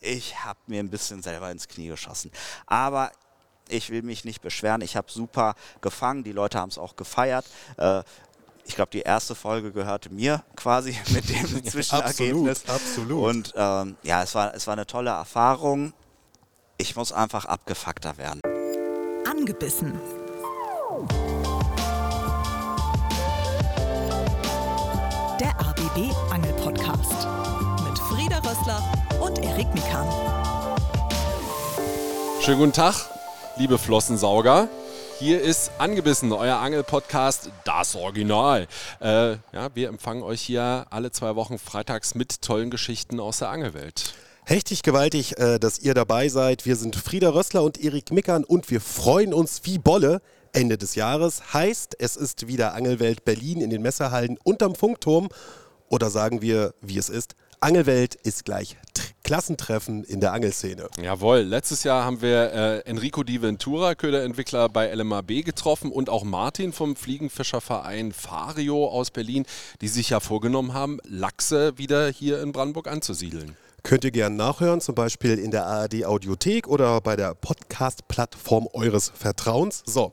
ich habe mir ein bisschen selber ins Knie geschossen. Aber ich will mich nicht beschweren. Ich habe super gefangen. Die Leute haben es auch gefeiert. Äh, ich glaube, die erste Folge gehörte mir quasi mit dem Zwischenergebnis. absolut, absolut. Und ähm, ja, es war, es war eine tolle Erfahrung. Ich muss einfach abgefuckter werden. Angebissen. Der RBB Angel Podcast mit Frieda Rössler und Erik Mikan. Schönen guten Tag, liebe Flossensauger. Hier ist Angebissen, euer Angel-Podcast, das Original. Äh, ja, wir empfangen euch hier alle zwei Wochen freitags mit tollen Geschichten aus der Angelwelt. Hechtig gewaltig, äh, dass ihr dabei seid. Wir sind Frieda Rössler und Erik Mickern und wir freuen uns wie Bolle. Ende des Jahres heißt, es ist wieder Angelwelt Berlin in den Messerhallen unterm Funkturm. Oder sagen wir, wie es ist, Angelwelt ist gleich Klassentreffen in der Angelszene. Jawohl, letztes Jahr haben wir äh, Enrico Di Ventura, Köderentwickler bei LMAB, getroffen und auch Martin vom Fliegenfischerverein Fario aus Berlin, die sich ja vorgenommen haben, Lachse wieder hier in Brandenburg anzusiedeln. Könnt ihr gerne nachhören, zum Beispiel in der ARD Audiothek oder bei der Podcast-Plattform eures Vertrauens. So,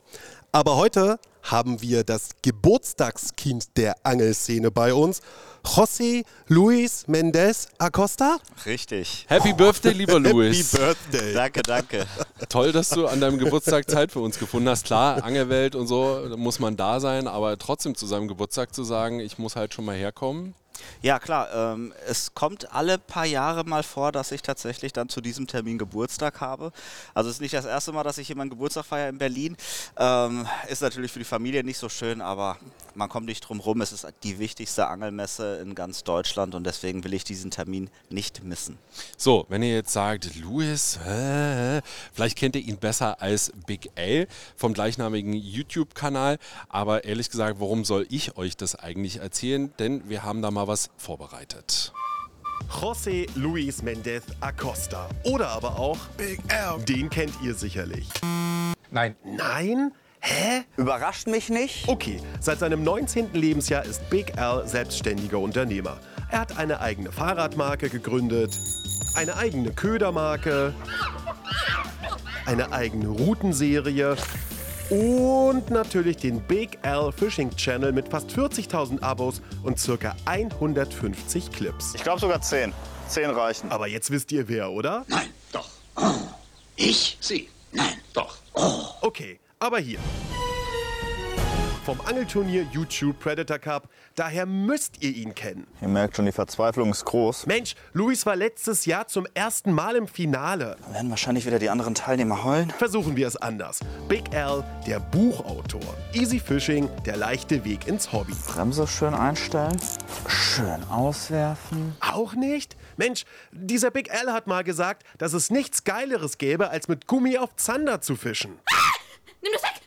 aber heute haben wir das Geburtstagskind der Angelszene bei uns, José Luis Mendez Acosta. Richtig. Happy Birthday, lieber Luis. Happy Birthday. Danke, danke. Toll, dass du an deinem Geburtstag Zeit für uns gefunden hast. Klar, Angelwelt und so, muss man da sein, aber trotzdem zu seinem Geburtstag zu sagen, ich muss halt schon mal herkommen. Ja, klar. Ähm, es kommt alle paar Jahre mal vor, dass ich tatsächlich dann zu diesem Termin Geburtstag habe. Also es ist nicht das erste Mal, dass ich meinen Geburtstag feiere in Berlin. Ähm, ist natürlich für die Familie nicht so schön, aber man kommt nicht drum rum. Es ist die wichtigste Angelmesse in ganz Deutschland und deswegen will ich diesen Termin nicht missen. So, wenn ihr jetzt sagt, Louis, äh, vielleicht kennt ihr ihn besser als Big L vom gleichnamigen YouTube-Kanal. Aber ehrlich gesagt, warum soll ich euch das eigentlich erzählen? Denn wir haben da mal was vorbereitet. José Luis Mendez Acosta. Oder aber auch Big L. Den kennt ihr sicherlich. Nein. Nein? Hä? Überrascht mich nicht. Okay, seit seinem 19. Lebensjahr ist Big Al selbstständiger Unternehmer. Er hat eine eigene Fahrradmarke gegründet, eine eigene Ködermarke, eine eigene Routenserie und natürlich den Big Al Fishing Channel mit fast 40.000 Abos und circa 150 Clips. Ich glaube sogar zehn. Zehn reichen. Aber jetzt wisst ihr wer, oder? Nein, doch. Oh. Ich? Sie? Nein, doch. Oh. Okay, aber hier. Vom Angelturnier YouTube Predator Cup, daher müsst ihr ihn kennen. Ihr merkt schon, die Verzweiflung ist groß. Mensch, Luis war letztes Jahr zum ersten Mal im Finale. Dann werden wahrscheinlich wieder die anderen Teilnehmer heulen. Versuchen wir es anders. Big Al, der Buchautor. Easy Fishing, der leichte Weg ins Hobby. Bremse schön einstellen, schön auswerfen. Auch nicht? Mensch, dieser Big Al hat mal gesagt, dass es nichts Geileres gäbe, als mit Gummi auf Zander zu fischen. Nimm das weg! Nimm das weg!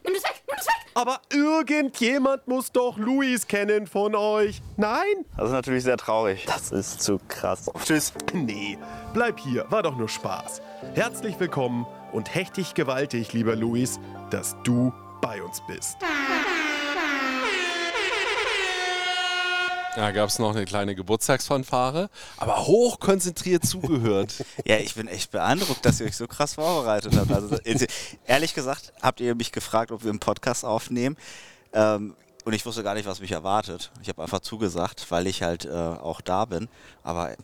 Aber irgendjemand muss doch Luis kennen von euch. Nein? Das ist natürlich sehr traurig. Das ist zu krass. Tschüss. Nee, bleib hier, war doch nur Spaß. Herzlich willkommen und hechtig gewaltig, lieber Luis, dass du bei uns bist. Da gab es noch eine kleine Geburtstagsfanfare, aber hochkonzentriert zugehört. Ja, ich bin echt beeindruckt, dass ihr euch so krass vorbereitet habt. Also, ehrlich gesagt, habt ihr mich gefragt, ob wir einen Podcast aufnehmen. Ähm, und ich wusste gar nicht, was mich erwartet. Ich habe einfach zugesagt, weil ich halt äh, auch da bin. Aber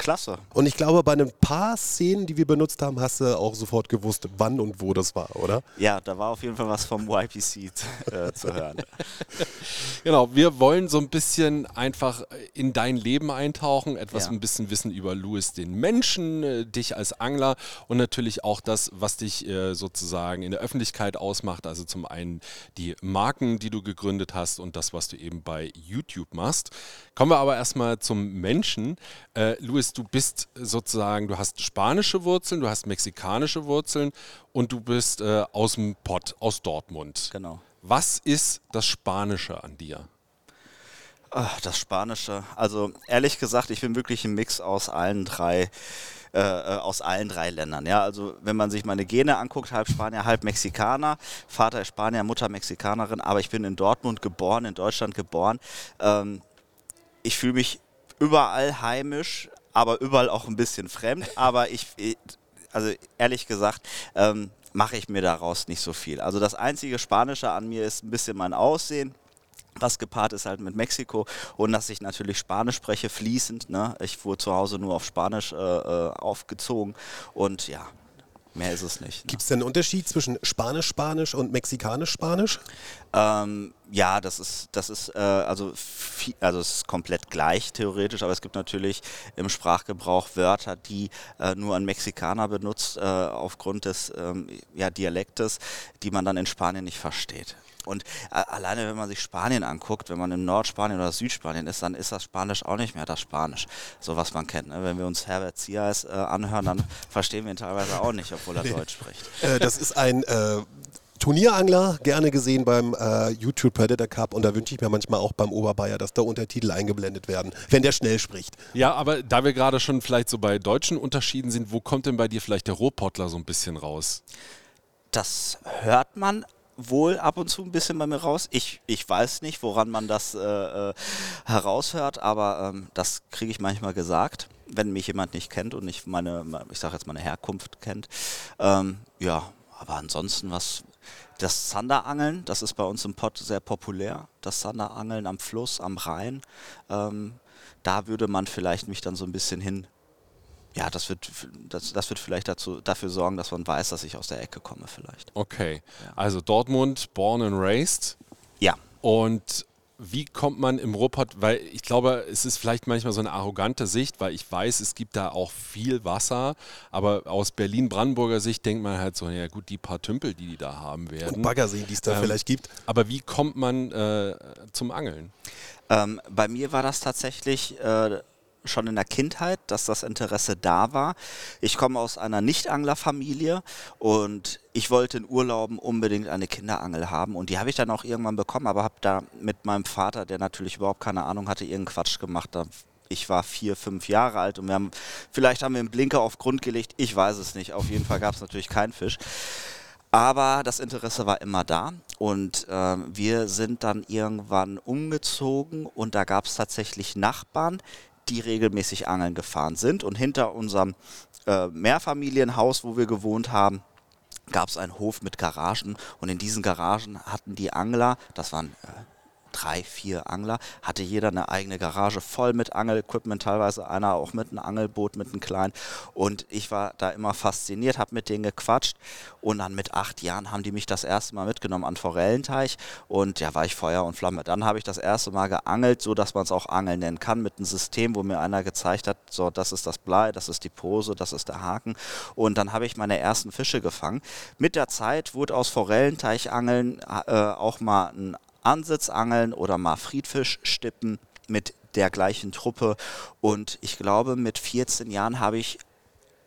klasse. Und ich glaube, bei ein paar Szenen, die wir benutzt haben, hast du auch sofort gewusst, wann und wo das war, oder? Ja, da war auf jeden Fall was vom YPC äh, zu hören. Genau, wir wollen so ein bisschen einfach in dein Leben eintauchen, etwas Ja. ein bisschen wissen über Louis den Menschen, äh, dich als Angler und natürlich auch das, was dich äh, sozusagen in der Öffentlichkeit ausmacht. Also zum einen die Marken, die du gegründet hast und das, was du eben bei YouTube machst. Kommen wir aber erstmal zum Menschen. Äh, Louis, du bist sozusagen, du hast spanische Wurzeln, du hast mexikanische Wurzeln und du bist äh, aus dem Pott, aus Dortmund. Genau. Was ist das Spanische an dir? Ach, das Spanische. Also ehrlich gesagt, ich bin wirklich ein Mix aus allen drei. Äh, äh, aus allen drei Ländern. Ja, also wenn man sich meine Gene anguckt, halb Spanier, halb Mexikaner. Vater ist Spanier, Mutter Mexikanerin, aber ich bin in Dortmund geboren, in Deutschland geboren. Ähm, ich fühle mich überall heimisch, aber überall auch ein bisschen fremd. Aber ich, also ehrlich gesagt, ähm, mache ich mir daraus nicht so viel. Also das einzige Spanische an mir ist ein bisschen mein Aussehen was gepaart ist halt mit Mexiko und dass ich natürlich Spanisch spreche fließend. Ne? Ich wurde zu Hause nur auf Spanisch äh, äh aufgezogen und ja, Mehr ist es nicht. Ne? Gibt es denn einen Unterschied zwischen Spanisch-Spanisch und Mexikanisch-Spanisch? Ähm, ja, das ist, das ist, äh, also, viel, also es ist komplett gleich theoretisch, aber es gibt natürlich im Sprachgebrauch Wörter, die äh, nur ein Mexikaner benutzt, äh, aufgrund des ähm, ja, Dialektes, die man dann in Spanien nicht versteht. Und äh, alleine, wenn man sich Spanien anguckt, wenn man in Nordspanien oder Südspanien ist, dann ist das Spanisch auch nicht mehr das Spanisch, so was man kennt. Ne? Wenn wir uns Herbert Zias äh, anhören, dann verstehen wir ihn teilweise auch nicht, obwohl er nee. Deutsch spricht. Äh, das ist ein äh, Turnierangler, gerne gesehen beim äh, YouTube Predator Cup und da wünsche ich mir manchmal auch beim Oberbayer, dass da Untertitel eingeblendet werden, wenn der schnell spricht. Ja, aber da wir gerade schon vielleicht so bei deutschen Unterschieden sind, wo kommt denn bei dir vielleicht der Rohpottler so ein bisschen raus? Das hört man wohl ab und zu ein bisschen bei mir raus. Ich, ich weiß nicht, woran man das äh, äh, heraushört, aber ähm, das kriege ich manchmal gesagt, wenn mich jemand nicht kennt und nicht meine, ich sage jetzt meine Herkunft kennt. Ähm, ja, aber ansonsten was. Das Sanderangeln, das ist bei uns im Pott sehr populär. Das Sanderangeln am Fluss, am Rhein. Ähm, da würde man vielleicht mich dann so ein bisschen hin ja, das wird, das, das wird vielleicht dazu, dafür sorgen, dass man weiß, dass ich aus der Ecke komme vielleicht. Okay, ja. also Dortmund, born and raised. Ja. Und wie kommt man im Ruhrpott, weil ich glaube, es ist vielleicht manchmal so eine arrogante Sicht, weil ich weiß, es gibt da auch viel Wasser, aber aus Berlin-Brandenburger Sicht denkt man halt so, ja gut, die paar Tümpel, die die da haben werden. Und Baggerseen, die es da ähm, vielleicht gibt. Aber wie kommt man äh, zum Angeln? Ähm, bei mir war das tatsächlich äh, schon in der Kindheit, dass das Interesse da war. Ich komme aus einer Nicht-Angler-Familie und ich wollte in Urlauben unbedingt eine Kinderangel haben und die habe ich dann auch irgendwann bekommen, aber habe da mit meinem Vater, der natürlich überhaupt keine Ahnung hatte, irgendeinen Quatsch gemacht. Ich war vier, fünf Jahre alt und wir haben, vielleicht haben wir einen Blinker auf Grund gelegt, ich weiß es nicht. Auf jeden Fall gab es natürlich keinen Fisch. Aber das Interesse war immer da und äh, wir sind dann irgendwann umgezogen und da gab es tatsächlich Nachbarn, die regelmäßig angeln gefahren sind. Und hinter unserem äh, Mehrfamilienhaus, wo wir gewohnt haben, gab es einen Hof mit Garagen. Und in diesen Garagen hatten die Angler, das waren äh, drei, vier Angler, hatte jeder eine eigene Garage voll mit Angelequipment, teilweise einer auch mit einem Angelboot, mit einem kleinen. Und ich war da immer fasziniert, habe mit denen gequatscht und dann mit acht Jahren haben die mich das erste Mal mitgenommen an Forellenteich und ja, war ich Feuer und Flamme. Dann habe ich das erste Mal geangelt, so dass man es auch Angeln nennen kann, mit einem System, wo mir einer gezeigt hat, so, das ist das Blei, das ist die Pose, das ist der Haken. Und dann habe ich meine ersten Fische gefangen. Mit der Zeit wurde aus Forellenteiche-Angeln äh, auch mal ein Ansitzangeln oder mal Friedfischstippen mit der gleichen Truppe. Und ich glaube, mit 14 Jahren habe ich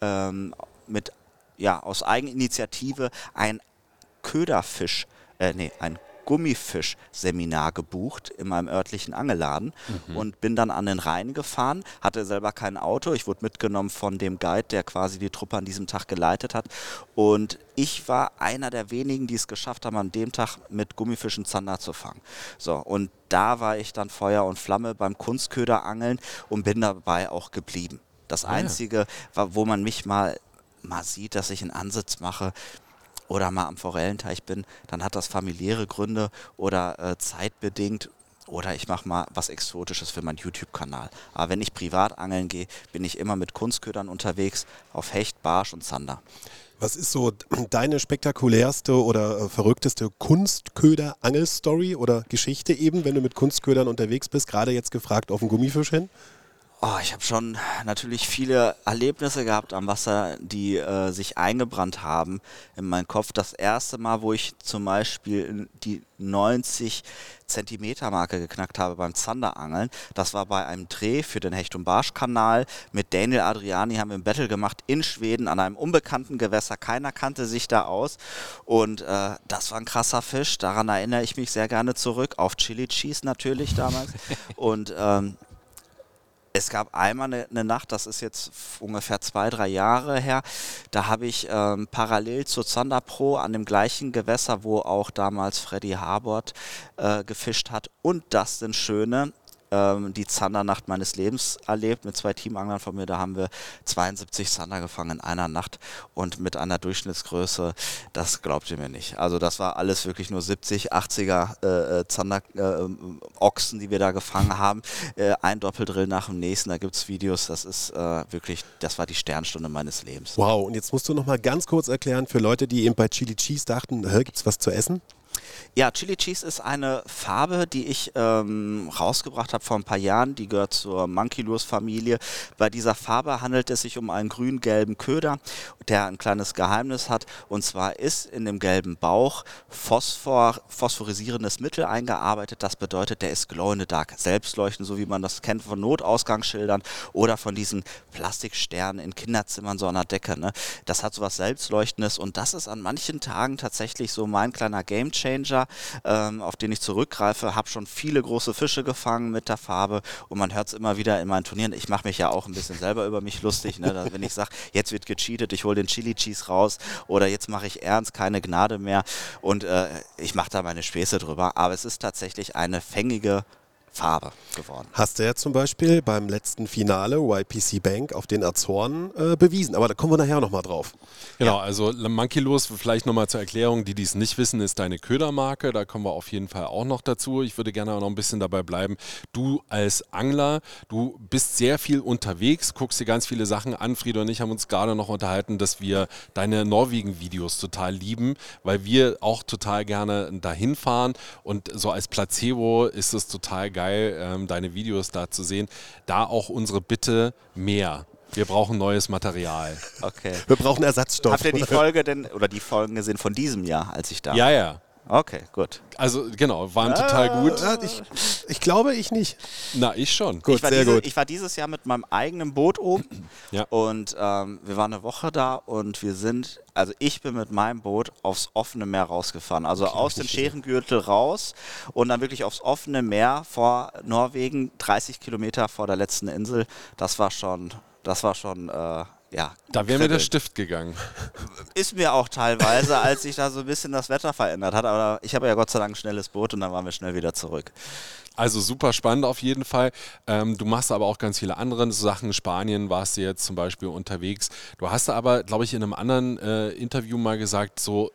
ähm, mit, ja, aus Eigeninitiative ein Köderfisch, äh, nee, ein Gummifisch-Seminar gebucht in meinem örtlichen Angelladen mhm. und bin dann an den Rhein gefahren, hatte selber kein Auto. Ich wurde mitgenommen von dem Guide, der quasi die Truppe an diesem Tag geleitet hat. Und ich war einer der wenigen, die es geschafft haben, an dem Tag mit Gummifischen Zander zu fangen. So, und da war ich dann Feuer und Flamme beim Kunstköderangeln und bin dabei auch geblieben. Das ah, Einzige, wo man mich mal mal sieht, dass ich einen Ansatz mache, oder mal am Forellenteich bin, dann hat das familiäre Gründe oder äh, zeitbedingt oder ich mache mal was Exotisches für meinen YouTube-Kanal. Aber wenn ich privat angeln gehe, bin ich immer mit Kunstködern unterwegs auf Hecht, Barsch und Zander. Was ist so deine spektakulärste oder äh, verrückteste Kunstköder-Angelstory oder Geschichte eben, wenn du mit Kunstködern unterwegs bist? Gerade jetzt gefragt auf den Gummifisch hin? Oh, ich habe schon natürlich viele Erlebnisse gehabt am Wasser, die äh, sich eingebrannt haben in meinen Kopf. Das erste Mal, wo ich zum Beispiel die 90 Zentimeter Marke geknackt habe beim Zanderangeln, das war bei einem Dreh für den Hecht- und Barsch-Kanal. Mit Daniel Adriani haben wir ein Battle gemacht in Schweden an einem unbekannten Gewässer. Keiner kannte sich da aus und äh, das war ein krasser Fisch. Daran erinnere ich mich sehr gerne zurück. Auf Chili Cheese natürlich damals. und ähm, es gab einmal eine, eine, Nacht, das ist jetzt ungefähr zwei, drei Jahre her, da habe ich ähm, parallel zur Zander Pro an dem gleichen Gewässer, wo auch damals Freddy Harbord äh, gefischt hat und Dustin Schöne, ähm, die Zandernacht meines Lebens erlebt mit zwei Teamanglern von mir. Da haben wir 72 Zander gefangen in einer Nacht und mit einer Durchschnittsgröße, das glaubt ihr mir nicht. Also das war alles wirklich nur 70, 80er äh, äh, Zander, äh, Ochsen, die wir da gefangen haben. Äh, ein Doppeldrill nach dem nächsten, da gibt es Videos, das ist äh, wirklich, das war die Sternstunde meines Lebens. Wow, und jetzt musst du noch mal ganz kurz erklären für Leute, die eben bei Chili Cheese dachten, gibt es was zu essen? Ja, Chili Cheese ist eine Farbe, die ich ähm, rausgebracht habe vor ein paar Jahren. Die gehört zur Monkey Lures Familie. Bei dieser Farbe handelt es sich um einen grün-gelben Köder, der ein kleines Geheimnis hat. Und zwar ist in dem gelben Bauch Phosphor, phosphorisierendes Mittel eingearbeitet. Das bedeutet, der ist glow in the dark, selbstleuchtend, so wie man das kennt von Notausgangsschildern oder von diesen Plastiksternen in Kinderzimmern so an der Decke. Ne? Das hat so was Selbstleuchtendes und das ist an manchen Tagen tatsächlich so mein kleiner Gamechanger Ähm, auf den ich zurückgreife. Habe schon viele große Fische gefangen mit der Farbe und man hört es immer wieder in meinen Turnieren. Ich mache mich ja auch ein bisschen selber über mich lustig, ne? wenn ich sage, jetzt wird gecheatet, ich hole den Chili Cheese raus oder jetzt mache ich ernst, keine Gnade mehr und äh, ich mache da meine Späße drüber. Aber es ist tatsächlich eine fängige Farbe geworden. Hast du ja zum Beispiel beim letzten Finale YPC Bank auf den Azoren äh, bewiesen, aber da kommen wir nachher nochmal drauf. Genau, ja. also Monkeylos, vielleicht nochmal zur Erklärung, die dies nicht wissen, ist deine Ködermarke, da kommen wir auf jeden Fall auch noch dazu. Ich würde gerne auch noch ein bisschen dabei bleiben. Du als Angler, du bist sehr viel unterwegs, guckst dir ganz viele Sachen an. Frieda und ich haben uns gerade noch unterhalten, dass wir deine Norwegen-Videos total lieben, weil wir auch total gerne dahin fahren und so als Placebo ist es total geil geil, ähm, deine Videos da zu sehen. Da auch unsere Bitte mehr. Wir brauchen neues Material. Okay. Wir brauchen Ersatzstoff. Habt ihr die Folge denn oder die Folgen gesehen von diesem Jahr, als ich da war? Ja, ja. Okay, gut. Also genau, waren total gut. Ich, ich, glaube, ich nicht. Na, ich schon. Gut, ich sehr diese, gut. Ich war dieses Jahr mit meinem eigenen Boot oben ja. und ähm, wir waren eine Woche da und wir sind, also ich bin mit meinem Boot aufs offene Meer rausgefahren. Also okay, aus dem Scherengürtel raus und dann wirklich aufs offene Meer vor Norwegen, 30 Kilometer vor der letzten Insel. Das war schon, das war schon... Äh, ja. Da wäre mir der Stift gegangen. Ist mir auch teilweise, als sich da so ein bisschen das Wetter verändert hat. Aber ich habe ja Gott sei Dank ein schnelles Boot und dann waren wir schnell wieder zurück. Also super spannend auf jeden Fall. Ähm, du machst aber auch ganz viele andere Sachen. Spanien warst du jetzt zum Beispiel unterwegs. Du hast aber, glaube ich, in einem anderen äh, Interview mal gesagt, so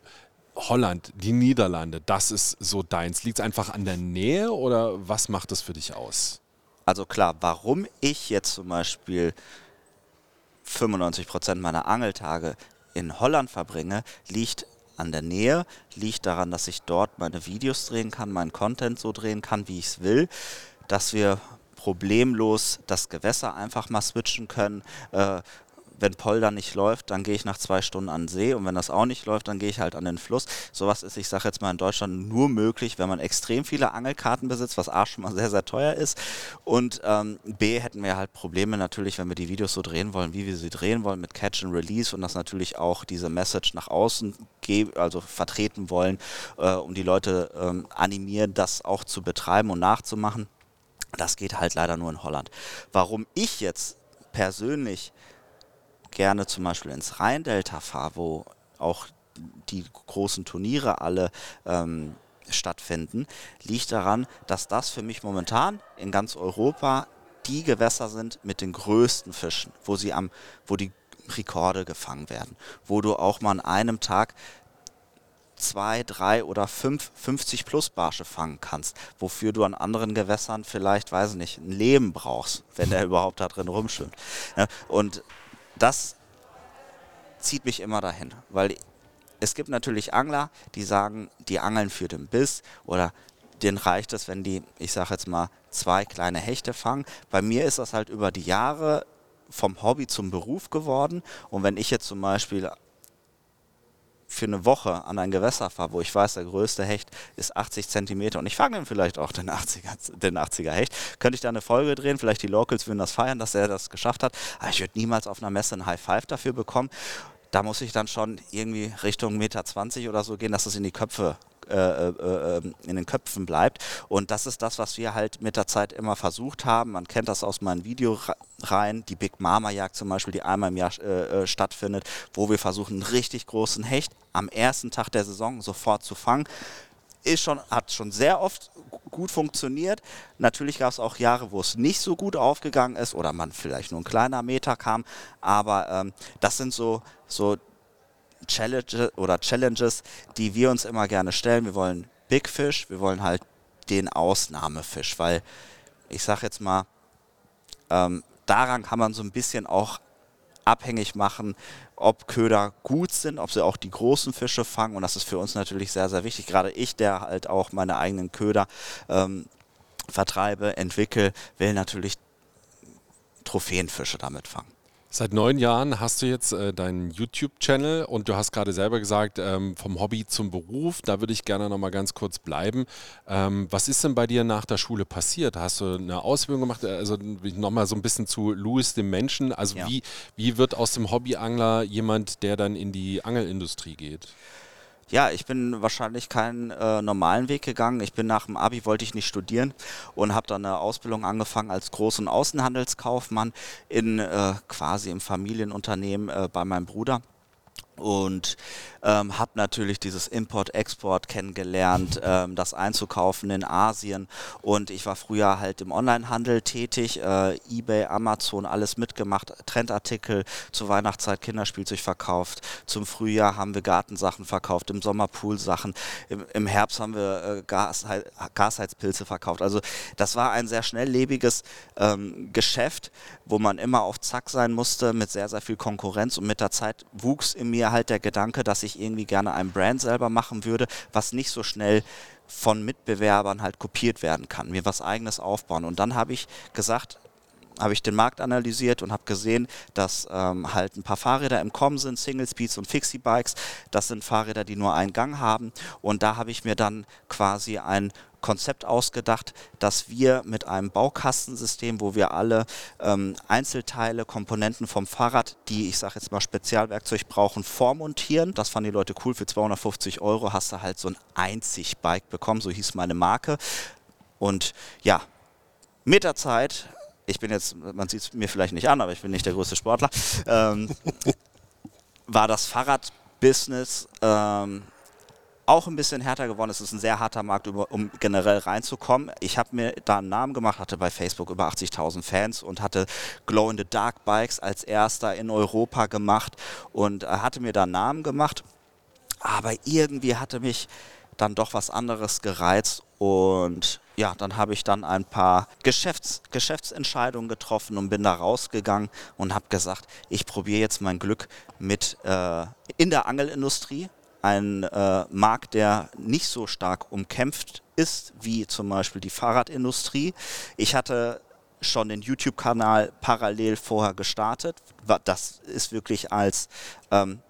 Holland, die Niederlande, das ist so deins. Liegt es einfach an der Nähe oder was macht das für dich aus? Also klar, warum ich jetzt zum Beispiel 95 Prozent meiner Angeltage in Holland verbringe, liegt an der Nähe, liegt daran, dass ich dort meine Videos drehen kann, meinen Content so drehen kann, wie ich es will, dass wir problemlos das Gewässer einfach mal switchen können. Äh, wenn Polder nicht läuft, dann gehe ich nach zwei Stunden an den See und wenn das auch nicht läuft, dann gehe ich halt an den Fluss. Sowas ist, ich sage jetzt mal, in Deutschland nur möglich, wenn man extrem viele Angelkarten besitzt, was A schon mal sehr, sehr teuer ist und ähm, B hätten wir halt Probleme natürlich, wenn wir die Videos so drehen wollen, wie wir sie drehen wollen mit Catch and Release und das natürlich auch diese Message nach außen also vertreten wollen, äh, um die Leute ähm, animieren, das auch zu betreiben und nachzumachen. Das geht halt leider nur in Holland. Warum ich jetzt persönlich gerne zum Beispiel ins Rheindelta fahre, wo auch die großen Turniere alle ähm, stattfinden, liegt daran, dass das für mich momentan in ganz Europa die Gewässer sind mit den größten Fischen, wo sie am, wo die Rekorde gefangen werden, wo du auch mal an einem Tag zwei, drei oder fünf 50 plus Barsche fangen kannst, wofür du an anderen Gewässern vielleicht, weiß ich nicht, ein Leben brauchst, wenn der überhaupt da drin rumschwimmt. Ja, und das zieht mich immer dahin, weil es gibt natürlich Angler, die sagen, die angeln für den Biss oder denen reicht es, wenn die, ich sage jetzt mal, zwei kleine Hechte fangen. Bei mir ist das halt über die Jahre vom Hobby zum Beruf geworden und wenn ich jetzt zum Beispiel für eine Woche an ein Gewässer fahre, wo ich weiß, der größte Hecht ist 80 Zentimeter und ich fange dann vielleicht auch den 80er, den 80er Hecht, könnte ich da eine Folge drehen, vielleicht die Locals würden das feiern, dass er das geschafft hat, aber ich würde niemals auf einer Messe ein High Five dafür bekommen. Da muss ich dann schon irgendwie Richtung Meter 20 oder so gehen, dass es in die Köpfe in den Köpfen bleibt. Und das ist das, was wir halt mit der Zeit immer versucht haben. Man kennt das aus meinen Videoreihen, die Big Mama Jagd zum Beispiel, die einmal im Jahr äh, äh, stattfindet, wo wir versuchen, einen richtig großen Hecht am ersten Tag der Saison sofort zu fangen ist schon, hat schon sehr oft gut funktioniert. Natürlich gab es auch Jahre, wo es nicht so gut aufgegangen ist oder man vielleicht nur ein kleiner Meter kam. Aber ähm, das sind so, so Challenge oder Challenges, die wir uns immer gerne stellen. Wir wollen Big Fish, wir wollen halt den Ausnahmefisch, weil ich sage jetzt mal, ähm, daran kann man so ein bisschen auch abhängig machen, ob Köder gut sind, ob sie auch die großen Fische fangen. Und das ist für uns natürlich sehr, sehr wichtig. Gerade ich, der halt auch meine eigenen Köder ähm, vertreibe, entwickle, will natürlich Trophäenfische damit fangen. Seit neun Jahren hast du jetzt äh, deinen YouTube-Channel und du hast gerade selber gesagt, ähm, vom Hobby zum Beruf. Da würde ich gerne noch mal ganz kurz bleiben. Ähm, was ist denn bei dir nach der Schule passiert? Hast du eine Ausbildung gemacht? Also noch mal so ein bisschen zu Louis, dem Menschen. Also ja. wie, wie wird aus dem Hobbyangler jemand, der dann in die Angelindustrie geht? Ja, ich bin wahrscheinlich keinen äh, normalen Weg gegangen. Ich bin nach dem Abi, wollte ich nicht studieren und habe dann eine Ausbildung angefangen als Groß- und Außenhandelskaufmann in äh, quasi im Familienunternehmen äh, bei meinem Bruder und ähm, habe natürlich dieses Import-Export kennengelernt, ähm, das einzukaufen in Asien und ich war früher halt im Onlinehandel tätig, äh, eBay, Amazon, alles mitgemacht, Trendartikel, zur Weihnachtszeit Kinderspielzeug verkauft, zum Frühjahr haben wir Gartensachen verkauft, im Sommer Poolsachen, im, im Herbst haben wir äh, Gas, Gasheizpilze verkauft. Also das war ein sehr schnelllebiges ähm, Geschäft, wo man immer auf Zack sein musste mit sehr, sehr viel Konkurrenz und mit der Zeit wuchs in mir halt der Gedanke, dass ich irgendwie gerne ein Brand selber machen würde, was nicht so schnell von Mitbewerbern halt kopiert werden kann, mir was eigenes aufbauen. Und dann habe ich gesagt, habe ich den Markt analysiert und habe gesehen, dass ähm, halt ein paar Fahrräder im Kommen sind, Single Speeds und Fixie Bikes. Das sind Fahrräder, die nur einen Gang haben. Und da habe ich mir dann quasi ein Konzept ausgedacht, dass wir mit einem Baukastensystem, wo wir alle ähm, Einzelteile, Komponenten vom Fahrrad, die ich sage jetzt mal Spezialwerkzeug brauchen, vormontieren. Das fanden die Leute cool. Für 250 Euro hast du halt so ein Einzig-Bike bekommen, so hieß meine Marke. Und ja, mit der Zeit, ich bin jetzt, man sieht es mir vielleicht nicht an, aber ich bin nicht der größte Sportler, ähm, war das Fahrradbusiness ähm, auch ein bisschen härter geworden. Es ist ein sehr harter Markt, um generell reinzukommen. Ich habe mir da einen Namen gemacht, hatte bei Facebook über 80.000 Fans und hatte Glow in the Dark Bikes als erster in Europa gemacht und äh, hatte mir da einen Namen gemacht. Aber irgendwie hatte mich dann doch was anderes gereizt und ja, dann habe ich dann ein paar Geschäfts Geschäftsentscheidungen getroffen und bin da rausgegangen und habe gesagt, ich probiere jetzt mein Glück mit äh, in der Angelindustrie ein äh, Markt, der nicht so stark umkämpft ist wie zum Beispiel die Fahrradindustrie. Ich hatte schon den YouTube-Kanal parallel vorher gestartet. Das ist wirklich als ähm,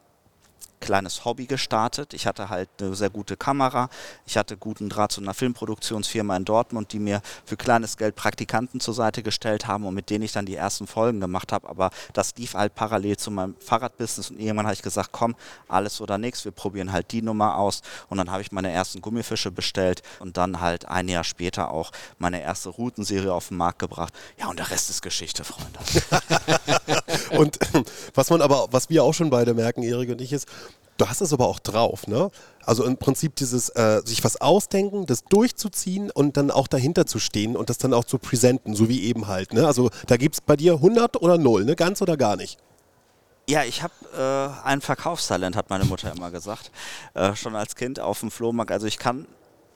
kleines Hobby gestartet. Ich hatte halt eine sehr gute Kamera. Ich hatte guten Draht zu einer Filmproduktionsfirma in Dortmund, die mir für kleines Geld Praktikanten zur Seite gestellt haben und mit denen ich dann die ersten Folgen gemacht habe. Aber das lief halt parallel zu meinem Fahrradbusiness und irgendwann habe ich gesagt, komm, alles oder nichts, wir probieren halt die Nummer aus. Und dann habe ich meine ersten Gummifische bestellt und dann halt ein Jahr später auch meine erste Routenserie auf den Markt gebracht. Ja, und der Rest ist Geschichte, Freunde. und was man aber, was wir auch schon beide merken, Erik und ich, ist, Du hast es aber auch drauf, ne? Also im Prinzip dieses äh, sich was ausdenken, das durchzuziehen und dann auch dahinter zu stehen und das dann auch zu präsenten, so wie eben halt, ne? Also da gibt es bei dir 100 oder 0, ne? Ganz oder gar nicht? Ja, ich habe äh, ein Verkaufstalent, hat meine Mutter immer gesagt. Äh, schon als Kind auf dem Flohmarkt. Also ich kann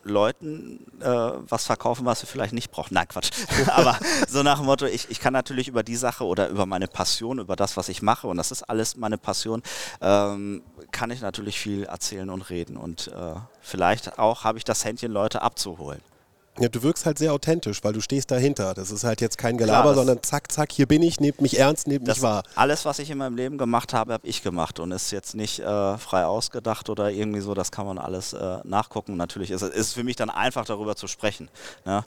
Leuten äh, was verkaufen, was sie vielleicht nicht brauchen. Nein, Quatsch. Aber so nach dem Motto, ich, ich kann natürlich über die Sache oder über meine Passion, über das, was ich mache, und das ist alles meine Passion, ähm, kann ich natürlich viel erzählen und reden. Und äh, vielleicht auch habe ich das Händchen, Leute abzuholen. Ja, du wirkst halt sehr authentisch, weil du stehst dahinter. Das ist halt jetzt kein Gelaber, Klar, sondern zack, zack, hier bin ich, nehmt mich ernst, nehmt mich wahr. Alles, was ich in meinem Leben gemacht habe, habe ich gemacht und ist jetzt nicht äh, frei ausgedacht oder irgendwie so. Das kann man alles äh, nachgucken. Natürlich ist es für mich dann einfach darüber zu sprechen. Ne?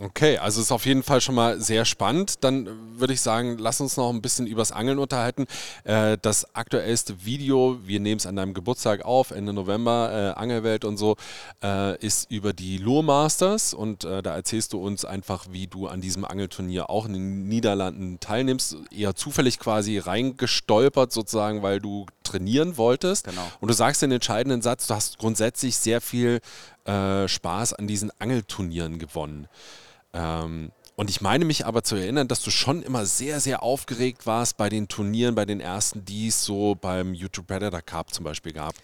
Okay, also ist auf jeden Fall schon mal sehr spannend. Dann würde ich sagen, lass uns noch ein bisschen übers Angeln unterhalten. Äh, das aktuellste Video, wir nehmen es an deinem Geburtstag auf, Ende November, äh, Angelwelt und so, äh, ist über die Lure Masters und äh, da erzählst du uns einfach, wie du an diesem Angelturnier auch in den Niederlanden teilnimmst. Eher zufällig quasi reingestolpert sozusagen, weil du trainieren wolltest. Genau. Und du sagst den entscheidenden Satz, du hast grundsätzlich sehr viel äh, Spaß an diesen Angelturnieren gewonnen. Ähm, und ich meine mich aber zu erinnern, dass du schon immer sehr, sehr aufgeregt warst bei den Turnieren, bei den ersten, die es so beim YouTube Predator Cup zum Beispiel gab.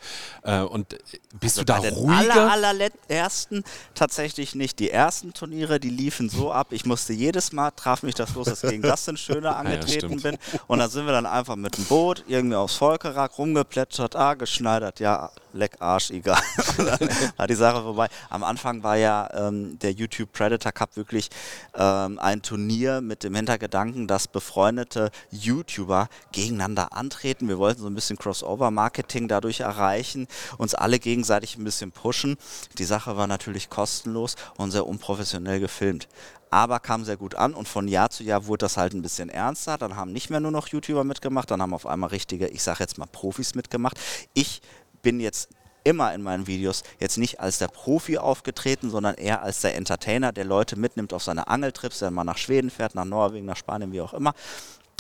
Äh, und bist Also du da bei den ruhiger? Aller, allerersten tatsächlich nicht. Die ersten Turniere, die liefen so ab. Ich musste jedes Mal, traf mich das los, dass ich gegen Dustin Schöner angetreten stimmt. bin. Und dann sind wir dann einfach mit dem Boot irgendwie aufs Volkerak rumgeplätschert, ah, geschneidert, ja, leck Arsch, egal. Dann war die Sache vorbei. Am Anfang war ja ähm, der YouTube Predator Cup wirklich ähm, ein Turnier mit dem Hintergedanken, dass befreundete YouTuber gegeneinander antreten. Wir wollten so ein bisschen Crossover-Marketing dadurch erreichen, uns alle gegenseitig ein bisschen pushen. Die Sache war natürlich kostenlos und sehr unprofessionell gefilmt. Aber kam sehr gut an und von Jahr zu Jahr wurde das halt ein bisschen ernster. Dann haben nicht mehr nur noch YouTuber mitgemacht, dann haben auf einmal richtige, ich sage jetzt mal Profis mitgemacht. Ich bin jetzt immer in meinen Videos jetzt nicht als der Profi aufgetreten, sondern eher als der Entertainer, der Leute mitnimmt auf seine Angeltrips, der mal nach Schweden fährt, nach Norwegen, nach Spanien, wie auch immer.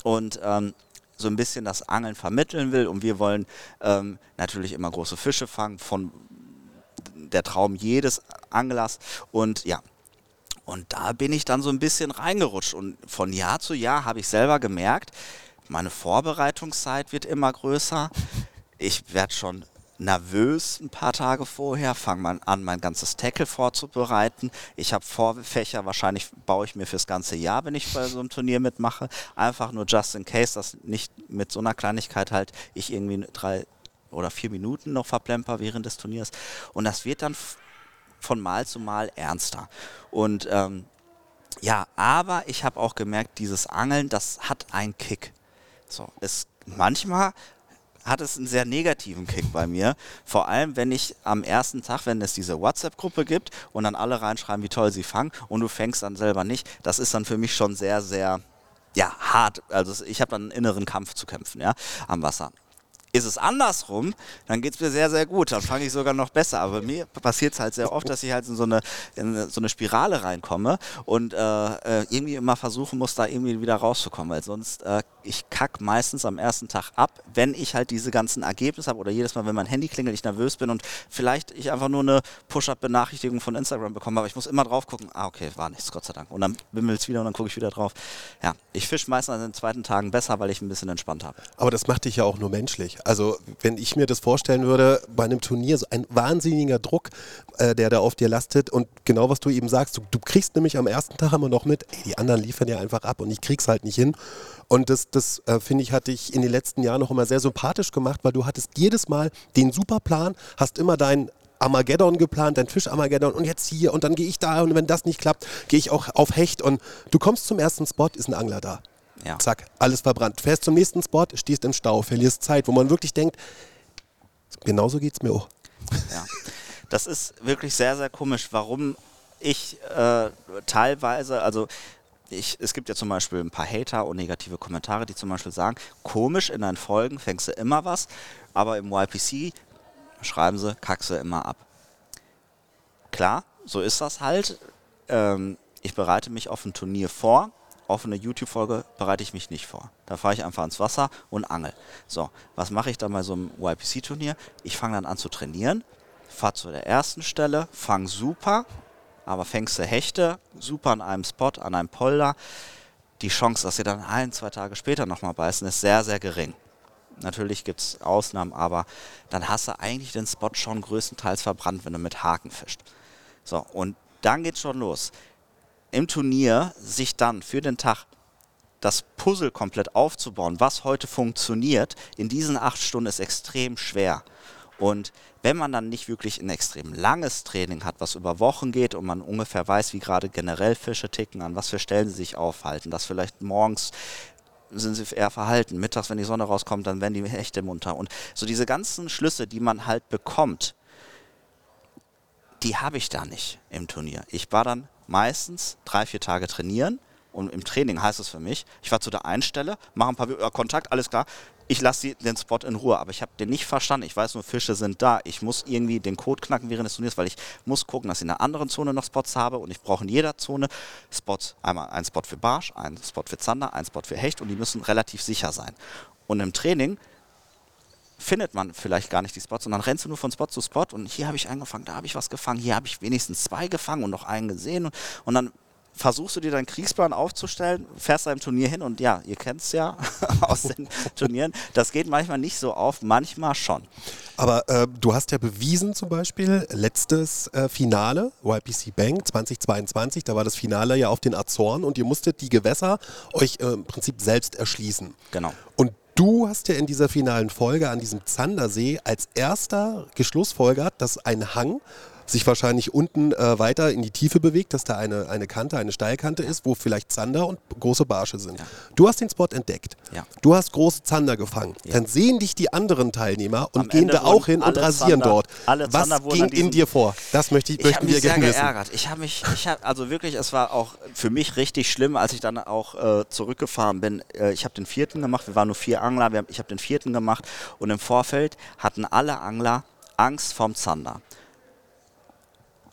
Und ähm, so ein bisschen das Angeln vermitteln will. Und wir wollen ähm, natürlich immer große Fische fangen, von der Traum jedes Anglers. Und ja, und da bin ich dann so ein bisschen reingerutscht. Und von Jahr zu Jahr habe ich selber gemerkt, meine Vorbereitungszeit wird immer größer. Ich werde schon nervös ein paar Tage vorher, fange mal an, mein ganzes Tackle vorzubereiten. Ich habe Vorfächer, wahrscheinlich baue ich mir fürs ganze Jahr, wenn ich bei so einem Turnier mitmache. Einfach nur just in case, dass nicht mit so einer Kleinigkeit halt ich irgendwie drei oder vier Minuten noch verplemper während des Turniers. Und das wird dann von Mal zu Mal ernster. Und ähm, ja, aber ich habe auch gemerkt, dieses Angeln, das hat einen Kick. So, es manchmal hat es einen sehr negativen Kick bei mir. Vor allem, wenn ich am ersten Tag, wenn es diese WhatsApp-Gruppe gibt und dann alle reinschreiben, wie toll sie fangen und du fängst dann selber nicht, das ist dann für mich schon sehr, sehr ja, hart. Also ich habe dann einen inneren Kampf zu kämpfen, ja, am Wasser. Ist es andersrum, dann geht es mir sehr, sehr gut. Dann fange ich sogar noch besser. Aber mir passiert es halt sehr oft, dass ich halt in so eine, in so eine Spirale reinkomme und äh, äh, irgendwie immer versuchen muss, da irgendwie wieder rauszukommen. Weil sonst, äh, ich kack meistens am ersten Tag ab, wenn ich halt diese ganzen Ergebnisse habe oder jedes Mal, wenn mein Handy klingelt, ich nervös bin und vielleicht ich einfach nur eine Push-Up-Benachrichtigung von Instagram bekomme. Aber ich muss immer drauf gucken, ah, okay, war nichts, Gott sei Dank. Und dann wimmelt es wieder und dann gucke ich wieder drauf. Ja, ich fische meistens an den zweiten Tagen besser, weil ich ein bisschen entspannt habe. Aber das macht dich ja auch nur menschlich. Also, wenn ich mir das vorstellen würde, bei einem Turnier, so ein wahnsinniger Druck, äh, der da auf dir lastet und genau was du eben sagst, du, du kriegst nämlich am ersten Tag immer noch mit, ey, die anderen liefern ja einfach ab und ich krieg's halt nicht hin. Und das, das äh, finde ich, hat dich in den letzten Jahren noch immer sehr sympathisch gemacht, weil du hattest jedes Mal den super Plan, hast immer dein Armageddon geplant, dein Fisch Armageddon und jetzt hier und dann gehe ich da und wenn das nicht klappt, gehe ich auch auf Hecht und du kommst zum ersten Spot, ist ein Angler da. Ja. Zack, alles verbrannt. Fährst zum nächsten Spot, stehst im Stau, verlierst Zeit, wo man wirklich denkt, genauso geht es mir auch. Ja. Das ist wirklich sehr, sehr komisch, warum ich äh, teilweise, also ich, es gibt ja zum Beispiel ein paar Hater und negative Kommentare, die zum Beispiel sagen, komisch, in deinen Folgen fängst du immer was, aber im YPC schreiben sie, kackst du immer ab. Klar, so ist das halt. Ähm, ich bereite mich auf ein Turnier vor. Auf eine YouTube-Folge bereite ich mich nicht vor. Da fahre ich einfach ins Wasser und angel. So, was mache ich dann bei so einem YPC-Turnier? Ich fange dann an zu trainieren, fahre zu der ersten Stelle, fange super, aber fängst du Hechte super an einem Spot, an einem Polder. Die Chance, dass sie dann ein, zwei Tage später nochmal beißen, ist sehr, sehr gering. Natürlich gibt es Ausnahmen, aber dann hast du eigentlich den Spot schon größtenteils verbrannt, wenn du mit Haken fischt. So, und dann geht's schon los. Im Turnier sich dann für den Tag das Puzzle komplett aufzubauen, was heute funktioniert, in diesen acht Stunden ist extrem schwer. Und wenn man dann nicht wirklich ein extrem langes Training hat, was über Wochen geht und man ungefähr weiß, wie gerade generell Fische ticken, an was für Stellen sie sich aufhalten, dass vielleicht morgens sind sie eher verhalten, mittags, wenn die Sonne rauskommt, dann werden die Hechte munter. Und so diese ganzen Schlüsse, die man halt bekommt, die habe ich da nicht im Turnier. Ich war dann meistens drei, vier Tage trainieren und im Training heißt es für mich, ich war zu der einen Stelle, mache ein paar äh, Kontakt, alles klar, ich lasse den Spot in Ruhe, aber ich habe den nicht verstanden. Ich weiß nur, Fische sind da. Ich muss irgendwie den Code knacken während des Turniers, weil ich muss gucken, dass ich in einer anderen Zone noch Spots habe und ich brauche in jeder Zone Spots. Einmal ein Spot für Barsch, ein Spot für Zander, ein Spot für Hecht und die müssen relativ sicher sein. Und im Training findet man vielleicht gar nicht die Spots und dann rennst du nur von Spot zu Spot und hier habe ich angefangen, da habe ich was gefangen, hier habe ich wenigstens zwei gefangen und noch einen gesehen und, und dann versuchst du dir deinen Kriegsplan aufzustellen, fährst da im Turnier hin und ja, ihr kennt es ja aus den Turnieren, das geht manchmal nicht so auf, manchmal schon. Aber äh, du hast ja bewiesen zum Beispiel, letztes äh, Finale, YPC Bank 2022, da war das Finale ja auf den Azoren und ihr musstet die Gewässer euch äh, im Prinzip selbst erschließen. Genau. Und Du hast ja in dieser finalen Folge an diesem Zandersee als erster geschlussfolgert, dass ein Hang sich wahrscheinlich unten äh, weiter in die Tiefe bewegt, dass da eine, eine Kante, eine Steilkante ist, wo vielleicht Zander und große Barsche sind. Ja. Du hast den Spot entdeckt. Ja. Du hast große Zander gefangen. Ja. Dann sehen dich die anderen Teilnehmer und Am gehen Ende da auch hin und rasieren Zander- dort. alle Was ging in dir vor? Das möchte ich, Ich möchten wir gerne wissen. geärgert. Ich habe mich, ich habe, also wirklich, es war auch für mich richtig schlimm, als ich dann auch äh, zurückgefahren bin. Äh, ich habe den vierten gemacht, wir waren nur vier Angler, haben, ich habe den vierten gemacht und im Vorfeld hatten alle Angler Angst vorm Zander.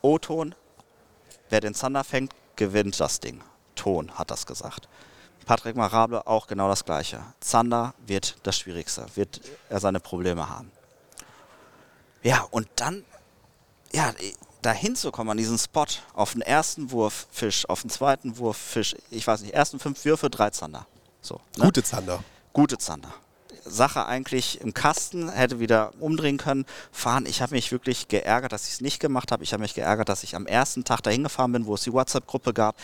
O-Ton, wer den Zander fängt, gewinnt das Ding. Ton hat das gesagt. Patrick Marable auch genau das gleiche. Zander wird das Schwierigste, wird er seine Probleme haben. Ja, und dann ja, da hinzukommen an diesen Spot, auf den ersten Wurf Fisch, auf den zweiten Wurf Fisch, ich weiß nicht, ersten fünf Würfe, drei Zander. So, ne? Gute Zander. Gute Zander. Sache eigentlich im Kasten, hätte wieder umdrehen können, fahren. Ich habe mich wirklich geärgert, dass ich es nicht gemacht habe. Ich habe mich geärgert, dass ich am ersten Tag dahin gefahren bin, wo es die WhatsApp-Gruppe gab.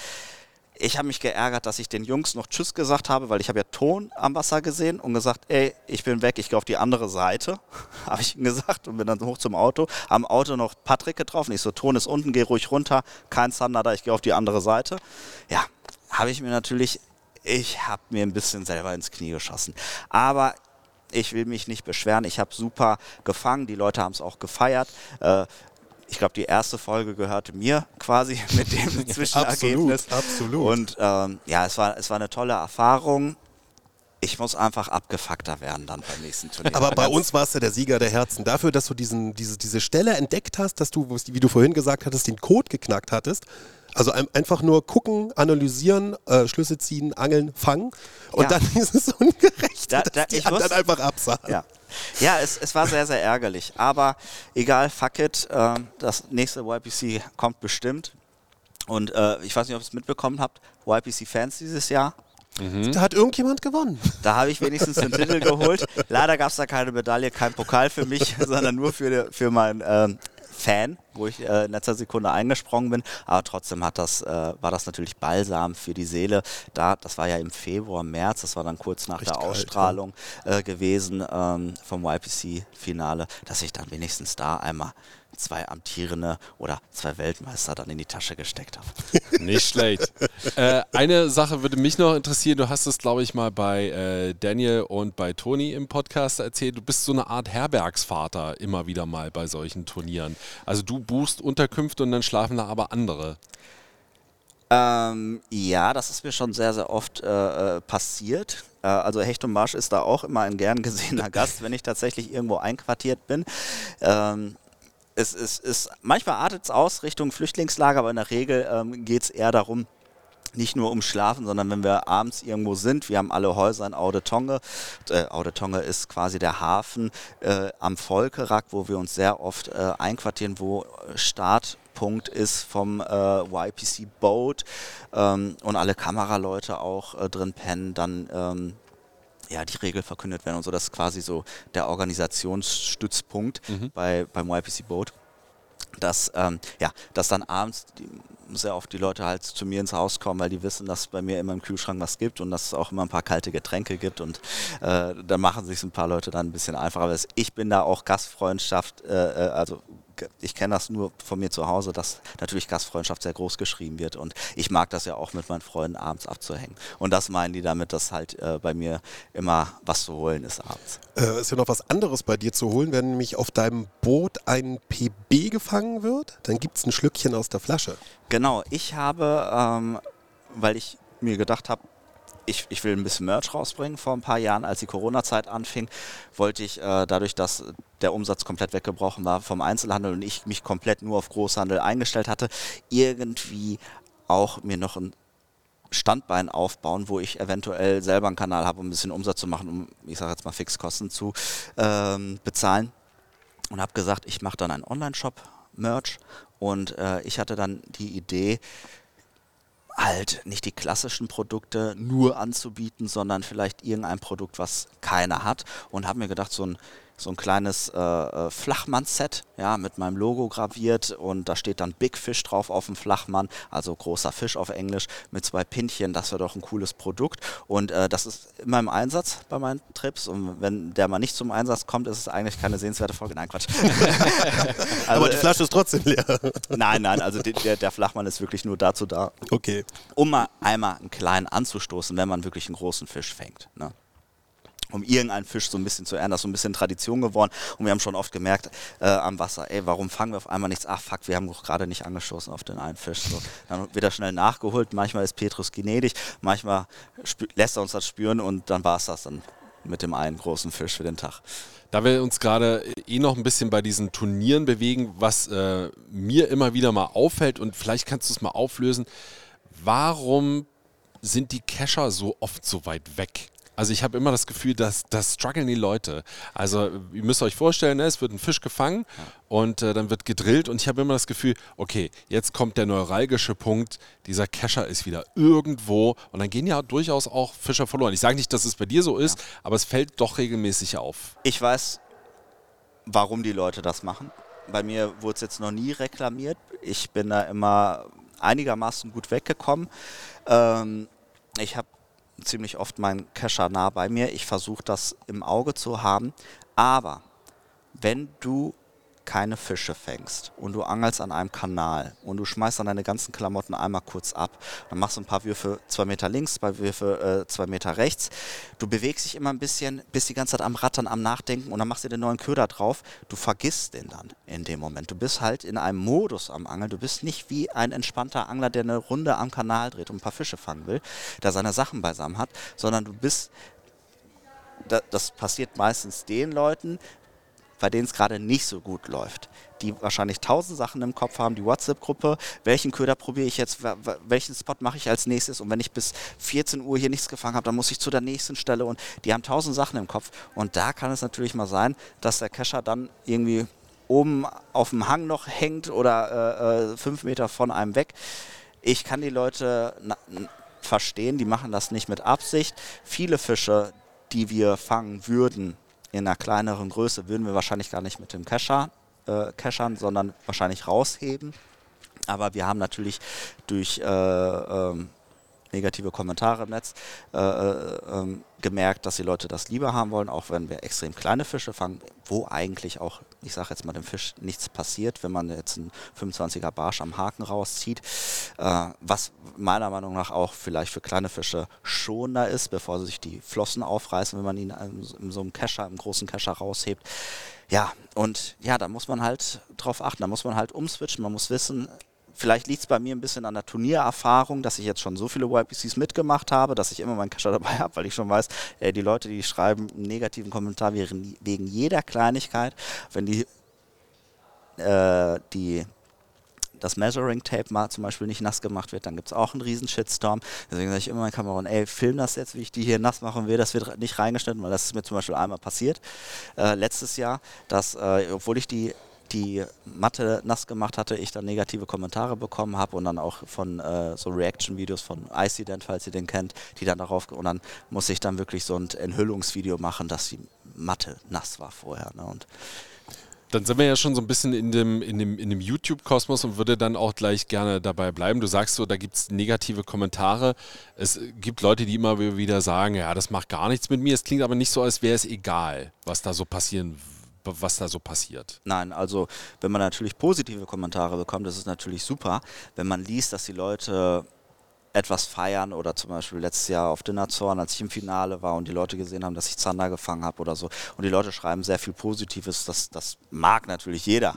Ich habe mich geärgert, dass ich den Jungs noch Tschüss gesagt habe, weil ich habe ja Ton am Wasser gesehen und gesagt, ey, ich bin weg, ich gehe auf die andere Seite, habe ich ihm gesagt und bin dann hoch zum Auto. Am Auto noch Patrick getroffen. Ich so, Ton ist unten, geh ruhig runter, kein Zander da, ich gehe auf die andere Seite. Ja, habe ich mir natürlich, ich habe mir ein bisschen selber ins Knie geschossen. Aber ich will mich nicht beschweren, ich habe super gefangen, die Leute haben es auch gefeiert. Äh, ich glaube, die erste Folge gehörte mir quasi mit dem Zwischenergebnis. absolut. Und ähm, ja, es war, es war eine tolle Erfahrung. Ich muss einfach abgefuckter werden dann beim nächsten Turnier. Aber bei Ganz- uns warst du der Sieger der Herzen. Dafür, dass du diesen, diese, diese Stelle entdeckt hast, dass du, wie du vorhin gesagt hattest, den Code geknackt hattest. Also ein, einfach nur gucken, analysieren, äh, Schlüsse ziehen, angeln, fangen. Und Ja. dann ist es ungerecht, Da- dass da- die ich anderen einfach absagen. Ja, ja es, es war sehr, sehr ärgerlich. Aber egal, fuck it. ähm, das nächste YPC kommt bestimmt. Und äh, ich weiß nicht, ob ihr es mitbekommen habt. YPC Fans dieses Jahr. Da hat irgendjemand gewonnen. Da habe ich wenigstens den Titel geholt. Leider gab es da keine Medaille, kein Pokal für mich, sondern nur für, für meinen ähm, Fan, wo ich äh, in letzter Sekunde eingesprungen bin. Aber trotzdem hat das, äh, war das natürlich Balsam für die Seele. Da, das war ja im Februar, März, das war dann kurz nach Richtig der kalt, Ausstrahlung äh, gewesen ähm, vom YPC-Finale, dass ich dann wenigstens da einmal zwei amtierende oder zwei Weltmeister dann in die Tasche gesteckt habe. Nicht schlecht. äh, eine Sache würde mich noch interessieren. Du hast es, glaube ich, mal bei äh, Daniel und bei Toni im Podcast erzählt. Du bist so eine Art Herbergsvater immer wieder mal bei solchen Turnieren. Also du buchst Unterkünfte und dann schlafen da aber andere. Ähm, ja, das ist mir schon sehr, sehr oft äh, äh, passiert. Äh, also Hecht und Marsch ist da auch immer ein gern gesehener Gast, wenn ich tatsächlich irgendwo einquartiert bin. Ähm, es, es, es, manchmal artet es aus Richtung Flüchtlingslager, aber in der Regel ähm, geht es eher darum, nicht nur um Schlafen, sondern wenn wir abends irgendwo sind, wir haben alle Häuser in Audetonge. Äh, Audetonge ist quasi der Hafen äh, am Volkerak, wo wir uns sehr oft äh, einquartieren, wo äh, Startpunkt ist vom äh, YPC Boat ähm, und alle Kameraleute auch äh, drin pennen, dann ähm, ja, die Regel verkündet werden und so. Das ist quasi so der Organisationsstützpunkt bei, beim YPC Boat. Dass, ähm, ja, dass dann abends die, sehr oft die Leute halt zu mir ins Haus kommen, weil die wissen, dass es bei mir immer im Kühlschrank was gibt und dass es auch immer ein paar kalte Getränke gibt und äh, da machen sich ein paar Leute dann ein bisschen einfacher. Ich bin da auch Gastfreundschaft, äh, äh, also ich kenne das nur von mir zu Hause, dass natürlich Gastfreundschaft sehr groß geschrieben wird und ich mag das ja auch mit meinen Freunden abends abzuhängen. Und das meinen die damit, dass halt äh, bei mir immer was zu holen ist abends. Äh, ist ja noch was anderes bei dir zu holen, wenn nämlich auf deinem Boot ein PB gefangen wird, dann gibt es ein Schlückchen aus der Flasche. Genau, ich habe, ähm, weil ich mir gedacht habe, ich, ich will ein bisschen Merch rausbringen. Vor ein paar Jahren, als die Corona-Zeit anfing, wollte ich äh, dadurch, dass der Umsatz komplett weggebrochen war vom Einzelhandel und ich mich komplett nur auf Großhandel eingestellt hatte, irgendwie auch mir noch ein Standbein aufbauen, wo ich eventuell selber einen Kanal habe, um ein bisschen Umsatz zu machen, um, ich sage jetzt mal, Fixkosten zu ähm, bezahlen. Und habe gesagt, ich mache dann einen Online-Shop, Merch. Und äh, ich hatte dann die Idee, halt nicht die klassischen Produkte nur anzubieten, sondern vielleicht irgendein Produkt, was keiner hat. Und habe mir gedacht, so ein so ein kleines äh, äh, Flachmann-Set, ja, mit meinem Logo graviert und da steht dann Big Fish drauf auf dem Flachmann, also großer Fisch auf Englisch, mit zwei Pinchen, das wäre doch ein cooles Produkt und äh, das ist immer im Einsatz bei meinen Trips und wenn der mal nicht zum Einsatz kommt, ist es eigentlich keine sehenswerte Folge. Nein, Quatsch. also, Aber die Flasche ist trotzdem leer. nein, nein, also der, der Flachmann ist wirklich nur dazu da, okay. um mal einmal einen kleinen anzustoßen, wenn man wirklich einen großen Fisch fängt. Ne? Um irgendeinen Fisch so ein bisschen zu ernten. Das ist so ein bisschen Tradition geworden. Und wir haben schon oft gemerkt äh, am Wasser, ey, warum fangen wir auf einmal nichts? Ach fuck, wir haben doch gerade nicht angestoßen auf den einen Fisch. So, dann wird er schnell nachgeholt. Manchmal ist Petrus gnädig, manchmal lässt er uns das spüren und dann war es das dann mit dem einen großen Fisch für den Tag. Da wir uns gerade eh noch ein bisschen bei diesen Turnieren bewegen, was äh, mir immer wieder mal auffällt und vielleicht kannst du es mal auflösen, warum sind die Kescher so oft so weit weg? Also ich habe immer das Gefühl, dass das strugglen die Leute. Also ihr müsst euch vorstellen, ne, es wird ein Fisch gefangen ja. und äh, dann wird gedrillt und ich habe immer das Gefühl, okay, jetzt kommt der neuralgische Punkt, dieser Kescher ist wieder irgendwo und dann gehen ja durchaus auch Fischer verloren. Ich sage nicht, dass es bei dir so ist, ja. aber es fällt doch regelmäßig auf. Ich weiß, warum die Leute das machen. Bei mir wurde es jetzt noch nie reklamiert. Ich bin da immer einigermaßen gut weggekommen. Ähm, ich habe ziemlich oft mein Kescher nah bei mir. Ich versuche das im Auge zu haben. Aber wenn du keine Fische fängst und du angelst an einem Kanal und du schmeißt dann deine ganzen Klamotten einmal kurz ab, dann machst du ein paar Würfe zwei Meter links, paar Würfe äh, zwei Meter rechts. Du bewegst dich immer ein bisschen, bist die ganze Zeit am Rattern, am Nachdenken und dann machst du den neuen Köder drauf. Du vergisst den dann in dem Moment. Du bist halt in einem Modus am Angeln. Du bist nicht wie ein entspannter Angler, der eine Runde am Kanal dreht und ein paar Fische fangen will, der seine Sachen beisammen hat, sondern du bist das passiert meistens den Leuten, bei denen es gerade nicht so gut läuft, die wahrscheinlich tausend Sachen im Kopf haben, die WhatsApp-Gruppe, welchen Köder probiere ich jetzt, welchen Spot mache ich als nächstes und wenn ich bis 14 Uhr hier nichts gefangen habe, dann muss ich zu der nächsten Stelle und die haben tausend Sachen im Kopf und da kann es natürlich mal sein, dass der Kescher dann irgendwie oben auf dem Hang noch hängt oder äh, äh fünf Meter von einem weg. Ich kann die Leute verstehen, die machen das nicht mit Absicht. Viele Fische, die wir fangen würden, in einer kleineren Größe würden wir wahrscheinlich gar nicht mit dem Cacher äh, cachern, sondern wahrscheinlich rausheben. Aber wir haben natürlich durch äh, ähm, negative Kommentare im Netz äh, äh, ähm, gemerkt, dass die Leute das lieber haben wollen, auch wenn wir extrem kleine Fische fangen, wo eigentlich auch, ich sage jetzt mal dem Fisch, nichts passiert, wenn man jetzt einen 25er Barsch am Haken rauszieht, äh, was meiner Meinung nach auch vielleicht für kleine Fische schonender ist, bevor sie sich die Flossen aufreißen, wenn man ihn in, in so einem Kescher, im großen Kescher raushebt. Ja, und ja, da muss man halt drauf achten, da muss man halt umswitchen, man muss wissen, Vielleicht liegt es bei mir ein bisschen an der Turniererfahrung, dass ich jetzt schon so viele YPCs mitgemacht habe, dass ich immer meinen Cacher dabei habe, weil ich schon weiß, äh, die Leute, die schreiben einen negativen Kommentar wegen jeder Kleinigkeit, wenn die, äh, die das Measuring Tape mal zum Beispiel nicht nass gemacht wird, dann gibt es auch einen riesen Shitstorm. Deswegen sage ich immer meinen Kameramann, ey, film das jetzt, wie ich die hier nass machen will. Das wird nicht reingeschnitten, weil das ist mir zum Beispiel einmal passiert. Äh, letztes Jahr, dass, äh, obwohl ich die die Matte nass gemacht hatte, ich dann negative Kommentare bekommen habe und dann auch von äh, so Reaction-Videos von Icident, falls ihr den kennt, die dann darauf und dann muss ich dann wirklich so ein Enthüllungsvideo machen, dass die Matte nass war vorher. Ne? Und dann sind wir ja schon so ein bisschen in dem, in dem, in dem YouTube-Kosmos und würde dann auch gleich gerne dabei bleiben. Du sagst so, da gibt es negative Kommentare. Es gibt Leute, die immer wieder sagen, ja, das macht gar nichts mit mir. Es klingt aber nicht so, als wäre es egal, was da so passieren würde was da so passiert. Nein, also wenn man natürlich positive Kommentare bekommt, das ist natürlich super. Wenn man liest, dass die Leute etwas feiern oder zum Beispiel letztes Jahr auf Dinnerzorn, als ich im Finale war und die Leute gesehen haben, dass ich Zander gefangen habe oder so und die Leute schreiben sehr viel Positives, das, das mag natürlich jeder.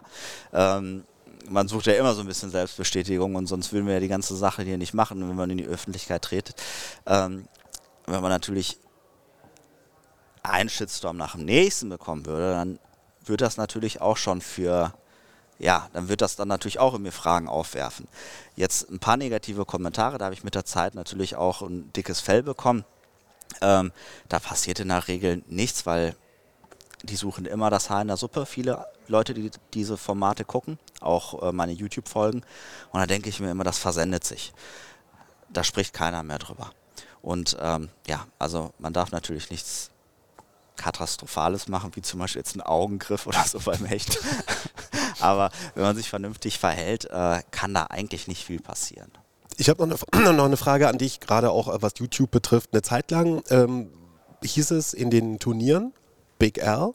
Ähm, man sucht ja immer so ein bisschen Selbstbestätigung und sonst würden wir ja die ganze Sache hier nicht machen, wenn man in die Öffentlichkeit tretet. Ähm, wenn man natürlich einen Shitstorm nach dem nächsten bekommen würde, dann wird das natürlich auch schon für ja, dann wird das dann natürlich auch in mir Fragen aufwerfen. Jetzt ein paar negative Kommentare, da habe ich mit der Zeit natürlich auch ein dickes Fell bekommen. Ähm, da passiert in der Regel nichts, weil die suchen immer das Haar in der Suppe. Viele Leute, die diese Formate gucken, auch äh, meine YouTube-Folgen. Und da denke ich mir immer, das versendet sich. Da spricht keiner mehr drüber. Und ähm, ja, also man darf natürlich nichts Katastrophales machen, wie zum Beispiel jetzt einen Augengriff oder so beim Hecht. Aber wenn man sich vernünftig verhält, äh, kann da eigentlich nicht viel passieren. Ich habe noch, eine, noch eine Frage an dich, gerade auch äh, was YouTube betrifft. Eine Zeit lang ähm, hieß es in den Turnieren Big L,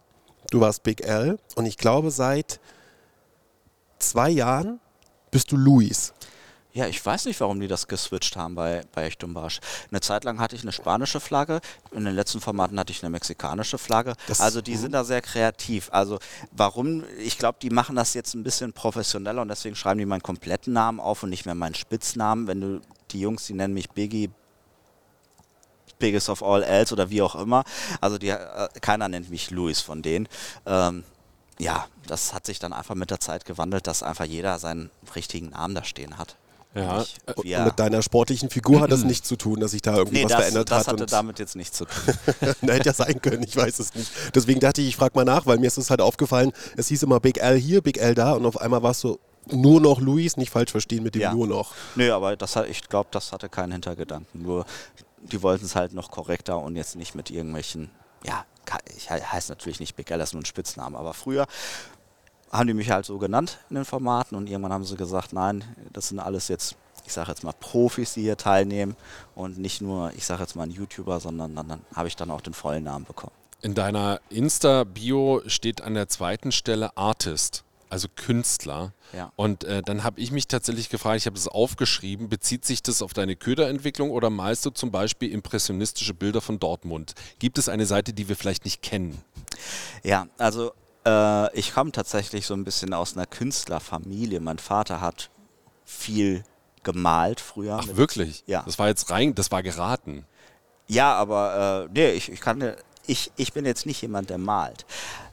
du warst Big L und ich glaube seit zwei Jahren bist du Luis. Ja, ich weiß nicht, warum die das geswitcht haben bei, bei Echt und Barsch. Eine Zeit lang hatte ich eine spanische Flagge, in den letzten Formaten hatte ich eine mexikanische Flagge. Das- also die sind da sehr kreativ. Also warum, ich glaube, die machen das jetzt ein bisschen professioneller und deswegen schreiben die meinen kompletten Namen auf und nicht mehr meinen Spitznamen. Wenn du die Jungs, die nennen mich Biggie, Biggest of All Else oder wie auch immer. Also die, äh, keiner nennt mich Louis von denen. Ähm, ja, das hat sich dann einfach mit der Zeit gewandelt, dass einfach jeder seinen richtigen Namen da stehen hat. Ja, Nicht Und wir- mit deiner sportlichen Figur hat das nichts zu tun, dass sich da irgendwie Nee, was das, verändert das hat. hatte und damit jetzt nichts zu tun. Na, hätte ja sein können, ich weiß es nicht. Deswegen dachte ich, ich frage mal nach, weil mir ist es halt aufgefallen, es hieß immer Big L hier, Big L da und auf einmal war es so nur noch Luis, nicht falsch verstehen mit dem Ja. nur noch. Nö, aber das, hat- ich glaube, das hatte keinen Hintergedanken. Nur die wollten es halt noch korrekter und jetzt nicht mit irgendwelchen, ja, ich he- heiße natürlich nicht Big L, das ist nur ein Spitzname, aber früher haben die mich halt so genannt in den Formaten und irgendwann haben sie gesagt, nein, das sind alles jetzt, ich sage jetzt mal Profis, die hier teilnehmen und nicht nur, ich sage jetzt mal ein YouTuber, sondern dann, dann habe ich dann auch den vollen Namen bekommen. In deiner Insta-Bio steht an der zweiten Stelle Artist, also Künstler. Ja. Und äh, dann habe ich mich tatsächlich gefragt, ich habe das aufgeschrieben, bezieht sich das auf deine Köderentwicklung oder malst du zum Beispiel impressionistische Bilder von Dortmund? Gibt es eine Seite, die wir vielleicht nicht kennen? Ja, also äh, ich komme tatsächlich so ein bisschen aus einer Künstlerfamilie. Mein Vater hat viel gemalt früher. Ach wirklich? Ja. Das war jetzt rein, das war geraten. Ja, aber äh, nee, ich, ich kann ich, ich bin jetzt nicht jemand, der malt.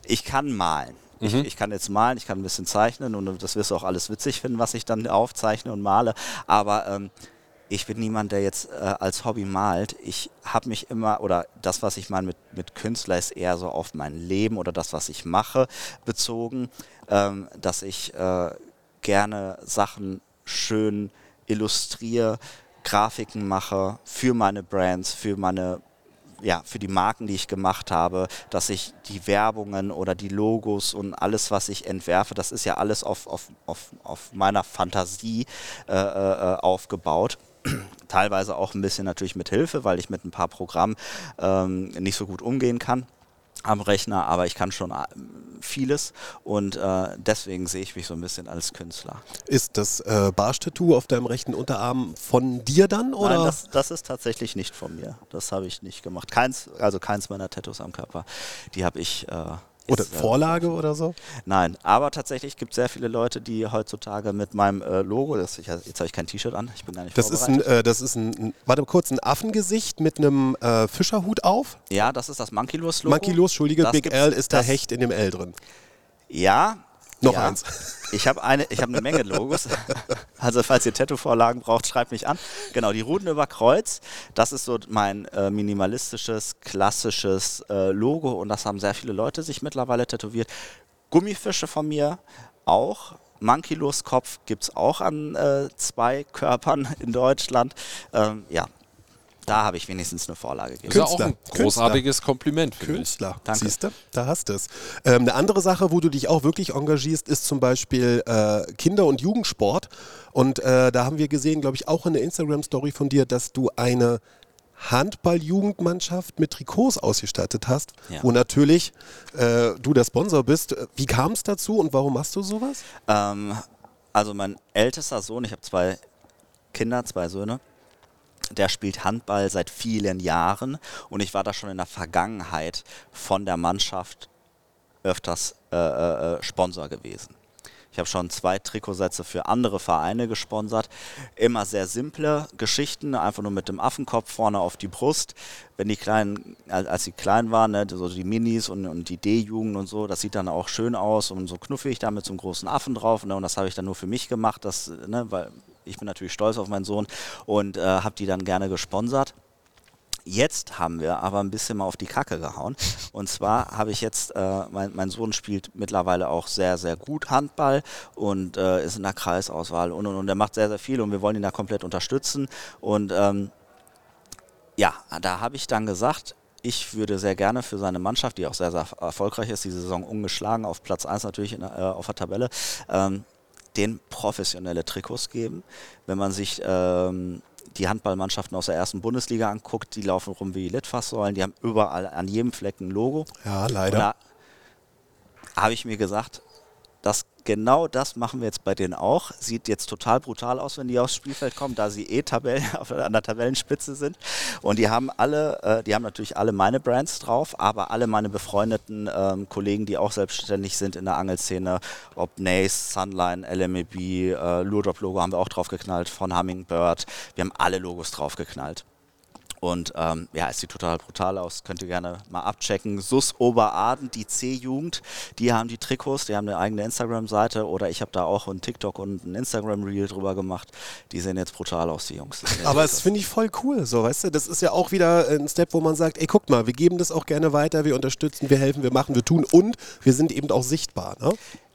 Ich kann malen. Ich, ich kann jetzt malen, ich kann ein bisschen zeichnen und das wirst du auch alles witzig finden, was ich dann aufzeichne und male. Aber ähm, ich bin niemand, der jetzt äh, als Hobby malt. Ich habe mich immer, oder das, was ich meine mit, mit Künstler, ist eher so auf mein Leben oder das, was ich mache, bezogen, ähm, dass ich äh, gerne Sachen schön illustriere, Grafiken mache für meine Brands, für meine ja, für die Marken, die ich gemacht habe, dass ich die Werbungen oder die Logos und alles, was ich entwerfe, das ist ja alles auf, auf, auf, auf meiner Fantasie äh, äh, aufgebaut. Teilweise auch ein bisschen natürlich mit Hilfe, weil ich mit ein paar Programmen ähm, nicht so gut umgehen kann am Rechner, aber ich kann schon äh, vieles und äh, deswegen sehe ich mich so ein bisschen als Künstler. Ist das äh, Barschtattoo auf deinem rechten Unterarm von dir dann? Oder? Nein, das, das ist tatsächlich nicht von mir. Das habe ich nicht gemacht. Keins, also keins meiner Tattoos am Körper. Die habe ich. Äh, oder äh, Vorlage oder so? Nein, aber tatsächlich gibt es sehr viele Leute, die heutzutage mit meinem äh, Logo, das, ich, jetzt habe ich kein T-Shirt an, ich bin gar nicht Das ist ein, vorbereitet. äh, das ist ein, ein, warte kurz, ein Affengesicht mit einem äh, Fischerhut auf. ja, das ist das Monkey Los Logo. Monkey los, Entschuldige, Das Big L ist das- Hecht in dem L drin. Ja. Noch ja. eins. Ich habe eine, ich habe eine Menge Logos. Also falls ihr Tattoo-Vorlagen braucht, schreibt mich an. Genau, die Ruden über Kreuz. Das ist so mein äh, minimalistisches, klassisches äh, Logo und das haben sehr viele Leute sich mittlerweile tätowiert. Gummifische von mir auch. Monkeylos Kopf gibt es auch an äh, zwei Körpern in Deutschland. Ähm, ja, da habe ich wenigstens eine Vorlage gegeben. Das ist ja auch Künstler. ein großartiges Kompliment, finde ich. Künstler. Danke. Siehst du? Da hast du es. Ähm, eine andere Sache, wo du dich auch wirklich engagierst, ist zum Beispiel äh, Kinder- und Jugendsport. Und äh, da haben wir gesehen, glaube ich, auch in der Instagram-Story von dir, dass du eine Handball-Jugendmannschaft mit Trikots ausgestattet hast, Ja. wo natürlich äh, du der Sponsor bist. Wie kam es dazu und warum machst du sowas? Ähm, also mein ältester Sohn, ich habe zwei Kinder, zwei Söhne, der spielt Handball seit vielen Jahren und ich war da schon in der Vergangenheit von der Mannschaft öfters äh, äh, Sponsor gewesen. Ich habe schon zwei Trikotsätze für andere Vereine gesponsert. Immer sehr simple Geschichten, einfach nur mit dem Affenkopf vorne auf die Brust. Wenn die kleinen, als sie klein waren, ne, so die Minis und, und die D-Jugend und so, das sieht dann auch schön aus und so knuffig da mit so einem großen Affen drauf. Ne, und das habe ich dann nur für mich gemacht, das, ne, weil ich bin natürlich stolz auf meinen Sohn und äh, habe die dann gerne gesponsert. Jetzt haben wir aber ein bisschen mal auf die Kacke gehauen. Und zwar habe ich jetzt, äh, mein, mein, Sohn spielt mittlerweile auch sehr, sehr gut Handball und äh, ist in der Kreisauswahl und, und, und er macht sehr, sehr viel und wir wollen ihn da komplett unterstützen. Und ähm, ja, da habe ich dann gesagt, ich würde sehr gerne für seine Mannschaft, die auch sehr, sehr erfolgreich ist, die Saison ungeschlagen, auf Platz 1 natürlich in, äh, auf der Tabelle, ähm, den professionelle Trikots geben. Wenn man sich ähm, die Handballmannschaften aus der ersten Bundesliga anguckt, die laufen rum wie Litfaßsäulen, die haben überall an jedem Fleck ein Logo. Ja, leider. da habe ich mir gesagt, das genau das machen wir jetzt bei denen auch. Sieht jetzt total brutal aus, wenn die aufs Spielfeld kommen, da sie eh Tabellen, an der Tabellenspitze sind. Und die haben alle, äh, die haben natürlich alle meine Brands drauf, aber alle meine befreundeten ähm, Kollegen, die auch selbstständig sind in der Angelszene, ob Nace, Sunline, LMEB, äh, Lurdrop Logo haben wir auch draufgeknallt, von Hummingbird. Wir haben alle Logos draufgeknallt. Und ähm, ja, es sieht total brutal aus. Könnt ihr gerne mal abchecken. SUS Oberaden, die C-Jugend, die haben die Trikots, die haben eine eigene Instagram-Seite oder ich habe da auch ein TikTok und ein Instagram-Reel drüber gemacht. Die sehen jetzt brutal aus, die Jungs. Aber das finde ich voll cool, so weißt du. Das ist ja auch wieder ein Step, wo man sagt, ey, guck mal, wir geben das auch gerne weiter, wir unterstützen, wir helfen, wir machen, wir tun und wir sind eben auch sichtbar. Ne?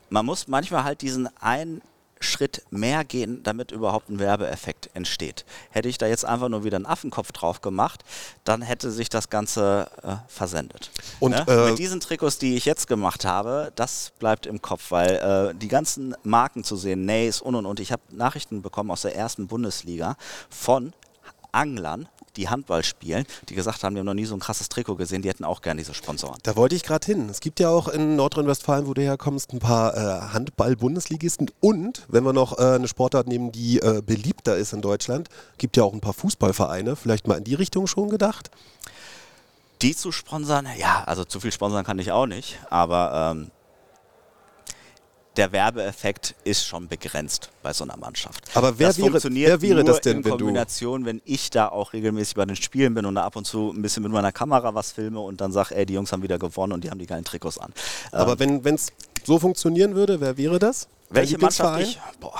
Man muss manchmal halt diesen einen Schritt mehr gehen, damit überhaupt ein Werbeeffekt entsteht. Hätte ich da jetzt einfach nur wieder einen Affenkopf drauf gemacht, dann hätte sich das Ganze äh, versendet. Und, ne? äh, Mit diesen Trikots, die ich jetzt gemacht habe, das bleibt im Kopf, weil äh, die ganzen Marken zu sehen, Nays und und und, ich habe Nachrichten bekommen aus der ersten Bundesliga von Anglern, die Handball spielen, die gesagt haben, die haben noch nie so ein krasses Trikot gesehen, die hätten auch gerne diese Sponsoren. Da wollte ich gerade hin. Es gibt ja auch in Nordrhein-Westfalen, wo du herkommst, ein paar äh, Handball-Bundesligisten und, wenn wir noch äh, eine Sportart nehmen, die äh, beliebter ist in Deutschland, gibt ja auch ein paar Fußballvereine. Vielleicht mal in die Richtung schon gedacht? Die zu sponsern, ja, also zu viel sponsern kann ich auch nicht, aber ähm, der Werbeeffekt ist schon begrenzt bei so einer Mannschaft. Aber wer das wäre- funktioniert wer wäre das denn, in wenn Kombination, wenn ich da auch regelmäßig bei den Spielen bin und da ab und zu ein bisschen mit meiner Kamera was filme und dann sage, ey, die Jungs haben wieder gewonnen und die haben die geilen Trikots an. Aber Ähm, wenn es so funktionieren würde, wer wäre das? Welche Mannschaft ich? Boah.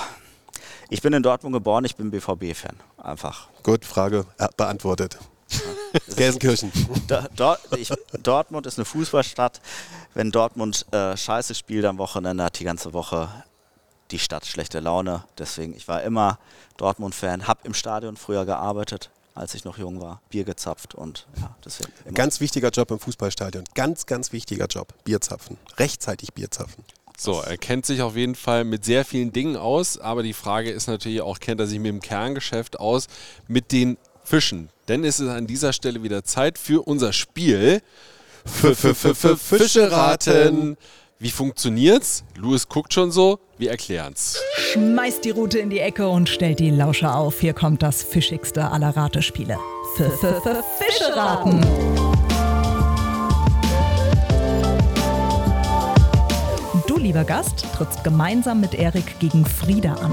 Ich bin in Dortmund geboren, ich bin BVB-Fan. Einfach. Gut, Frage äh, beantwortet. Gelsenkirchen. Do, Dort- ich, Dortmund ist eine Fußballstadt. Wenn Dortmund äh, scheiße spielt am Wochenende, hat die ganze Woche die Stadt schlechte Laune. Deswegen, ich war immer Dortmund-Fan, habe im Stadion früher gearbeitet, als ich noch jung war, Bier gezapft und ja, deswegen. Immer. Ganz wichtiger Job im Fußballstadion. Ganz, ganz wichtiger Job. Bierzapfen. Rechtzeitig Bierzapfen. So, er kennt sich auf jeden Fall mit sehr vielen Dingen aus, aber die Frage ist natürlich auch, kennt er sich mit dem Kerngeschäft aus, mit den Fischen? Denn es ist an dieser Stelle wieder Zeit für unser Spiel. Fische raten. Wie funktioniert's? Louis guckt schon so, wir erklären's. Schmeißt die Rute in die Ecke und stellt die Lauscher auf. Hier kommt das fischigste aller Ratespiele. Fische raten. Du, lieber Gast, trittst gemeinsam mit Erik gegen Frieda an.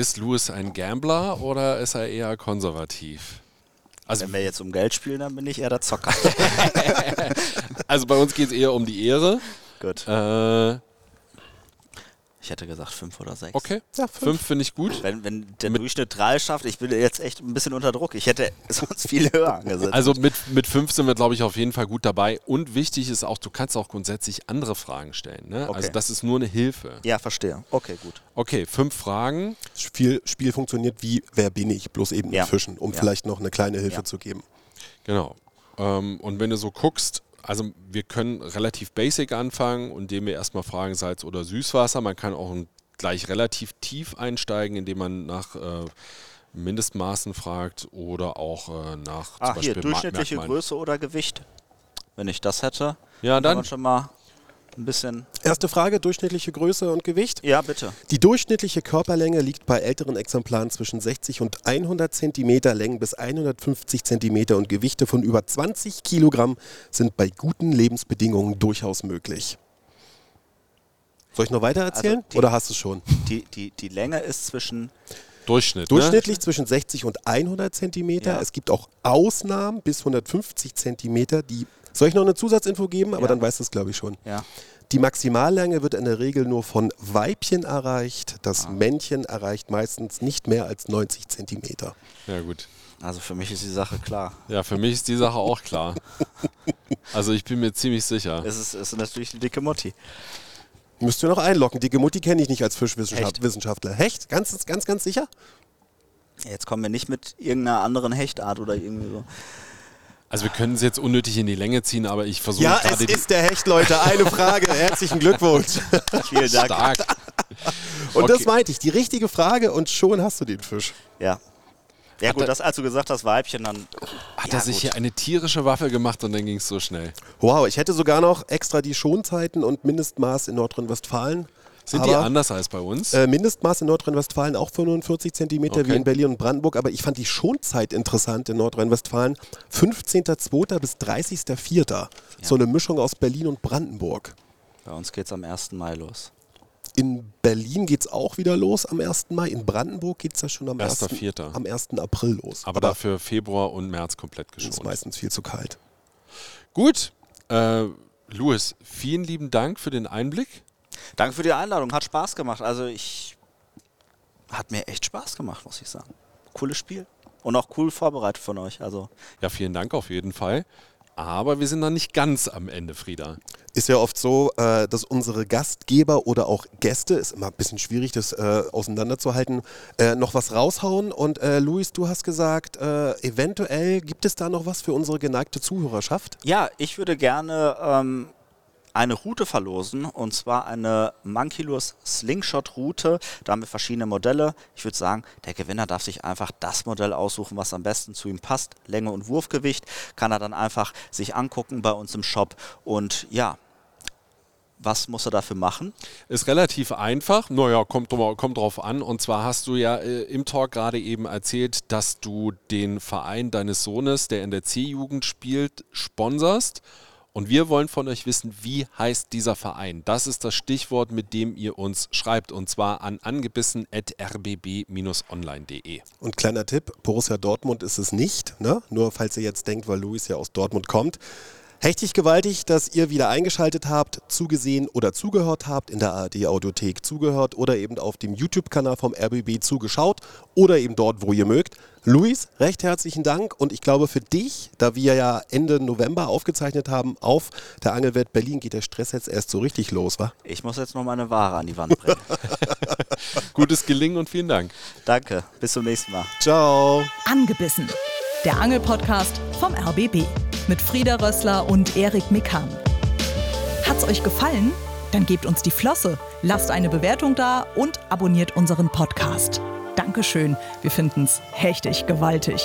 Ist Louis ein Gambler oder ist er eher konservativ? Also, Wenn wir jetzt um Geld spielen, dann bin ich eher der Zocker. also bei uns geht es eher um die Ehre. Gut. Äh, Ich hätte gesagt fünf oder sechs. okay, Ja, fünf. fünf finde ich gut. Wenn, wenn der Durchschnitt drei schafft, ich bin jetzt echt ein bisschen unter Druck. Ich hätte sonst viel höher angesetzt. Also mit, mit fünf sind wir, glaube ich, auf jeden Fall gut dabei. Und wichtig ist auch, du kannst auch grundsätzlich andere Fragen stellen. Ne? Okay. Also das ist nur eine Hilfe. ja, verstehe. Okay, gut. Okay, fünf Fragen. Das Spiel, Spiel funktioniert wie Wer bin ich? Bloß eben Ja. mit Fischen, um Ja. vielleicht noch eine kleine Hilfe Ja. zu geben. Genau. Ähm, und wenn du so guckst, also wir können relativ basic anfangen, indem wir erstmal fragen Salz oder Süßwasser. Man kann auch gleich relativ tief einsteigen, indem man nach äh, Mindestmaßen fragt oder auch äh, nach Ach, zum hier, Beispiel durchschnittliche Merkmalen. Größe oder Gewicht. Wenn ich das hätte, Ja, kann dann man schon mal ein bisschen. Erste Frage, durchschnittliche Größe und Gewicht. Ja, bitte. Die durchschnittliche Körperlänge liegt bei älteren Exemplaren zwischen 60 und 100 Zentimeter, Längen bis 150 Zentimeter und Gewichte von über 20 Kilogramm sind bei guten Lebensbedingungen durchaus möglich. Soll ich noch weiter erzählen Also die- oder hast du es schon? Die, die, die Länge ist zwischen. Durchschnitt. Ne? Durchschnittlich zwischen 60 und 100 Zentimeter. Ja. Es gibt auch Ausnahmen bis 150 Zentimeter. Die soll ich noch eine Zusatzinfo geben? Aber Ja. dann weißt du es, glaube ich, schon. Ja. Die Maximallänge wird in der Regel nur von Weibchen erreicht. Das Ah. Männchen erreicht meistens nicht mehr als 90 Zentimeter. Ja, gut. Also für mich ist die Sache klar. Ja, für mich ist die Sache auch klar. Also ich bin mir ziemlich sicher. Es ist, es ist natürlich eine dicke Mutti. Müsst ihr noch einloggen. Dicke Mutti kenne ich nicht als Hecht. Fischwissenschaftler. Hecht? Ganz, ganz, ganz sicher? Jetzt kommen wir nicht mit irgendeiner anderen Hechtart oder irgendwie so. Also wir können es jetzt unnötig in die Länge ziehen, aber ich versuche Ja, es gerade die- ist der Hecht, Leute. Eine Frage. Herzlichen Glückwunsch. Vielen Dank. stark. Und Okay. das meinte ich. Die richtige Frage und schon hast du den Fisch. Ja. Ja Hat gut, das, als du gesagt hast, Weibchen, dann. Hat ja, er sich gut. hier eine tierische Waffe gemacht und dann ging es so schnell. Wow, ich hätte sogar noch extra die Schonzeiten und Mindestmaß in Nordrhein-Westfalen. Sind die Aber, anders als bei uns? Äh, Mindestmaß in Nordrhein-Westfalen auch 45 Zentimeter wie Okay. in Berlin und Brandenburg, aber ich fand die Schonzeit interessant in Nordrhein-Westfalen. 15.02. bis 30.04. So eine Mischung aus Berlin und Brandenburg. Bei uns geht es am 1. Mai los. In Berlin geht es auch wieder los am 1. Mai. In Brandenburg geht es ja schon am 1. 1.04.. am 1. April los. aber dafür Februar und März komplett ist es geschont. meistens viel zu kalt. Gut. Äh, Louis, vielen lieben Dank für den Einblick. Danke für die Einladung, hat Spaß gemacht. Also ich. Hat mir echt Spaß gemacht, muss ich sagen. Cooles Spiel. Und auch cool vorbereitet von euch. Also Ja, vielen Dank auf jeden Fall. Aber wir sind noch nicht ganz am Ende, Frieda. Ist ja oft so, äh, dass unsere Gastgeber oder auch Gäste, ist immer ein bisschen schwierig, das äh, auseinanderzuhalten, äh, noch was raushauen. Und äh, Luis, du hast gesagt, äh, eventuell gibt es da noch was für unsere geneigte Zuhörerschaft? Ja, ich würde gerne ähm, eine Route verlosen und zwar eine Monkeylos Slingshot Route. Da haben wir verschiedene Modelle. Ich würde sagen, der Gewinner darf sich einfach das Modell aussuchen, was am besten zu ihm passt. Länge und Wurfgewicht kann er dann einfach sich angucken bei uns im Shop und ja. Was muss er dafür machen? Ist relativ einfach. Naja, kommt, kommt drauf an. Und zwar hast du ja äh, im Talk gerade eben erzählt, dass du den Verein deines Sohnes, der in der C-Jugend spielt, sponserst. Und wir wollen von euch wissen, wie heißt dieser Verein? Das ist das Stichwort, mit dem ihr uns schreibt. Und zwar an angebissen.rbb-online.de. Und kleiner Tipp, Borussia Dortmund ist es nicht, ne? nur falls ihr jetzt denkt, weil Luis ja aus Dortmund kommt. Hechtig gewaltig, dass ihr wieder eingeschaltet habt, zugesehen oder zugehört habt, in der ARD Audiothek zugehört oder eben auf dem YouTube-Kanal vom RBB zugeschaut oder eben dort, wo ihr mögt. Luis, recht herzlichen Dank und ich glaube für dich, da wir ja Ende November aufgezeichnet haben auf der Angelwelt Berlin, geht der Stress jetzt erst so richtig los, wa? Ich muss jetzt noch meine Ware an die Wand bringen. Gutes Gelingen und vielen Dank. Danke, bis zum nächsten Mal. Ciao! Angebissen. Der Angelpodcast vom RBB mit Frieda Rössler und Erik Mikan. Hat's euch gefallen? Dann gebt uns die Flosse, lasst eine Bewertung da und abonniert unseren Podcast. Dankeschön, wir finden's hechtig gewaltig.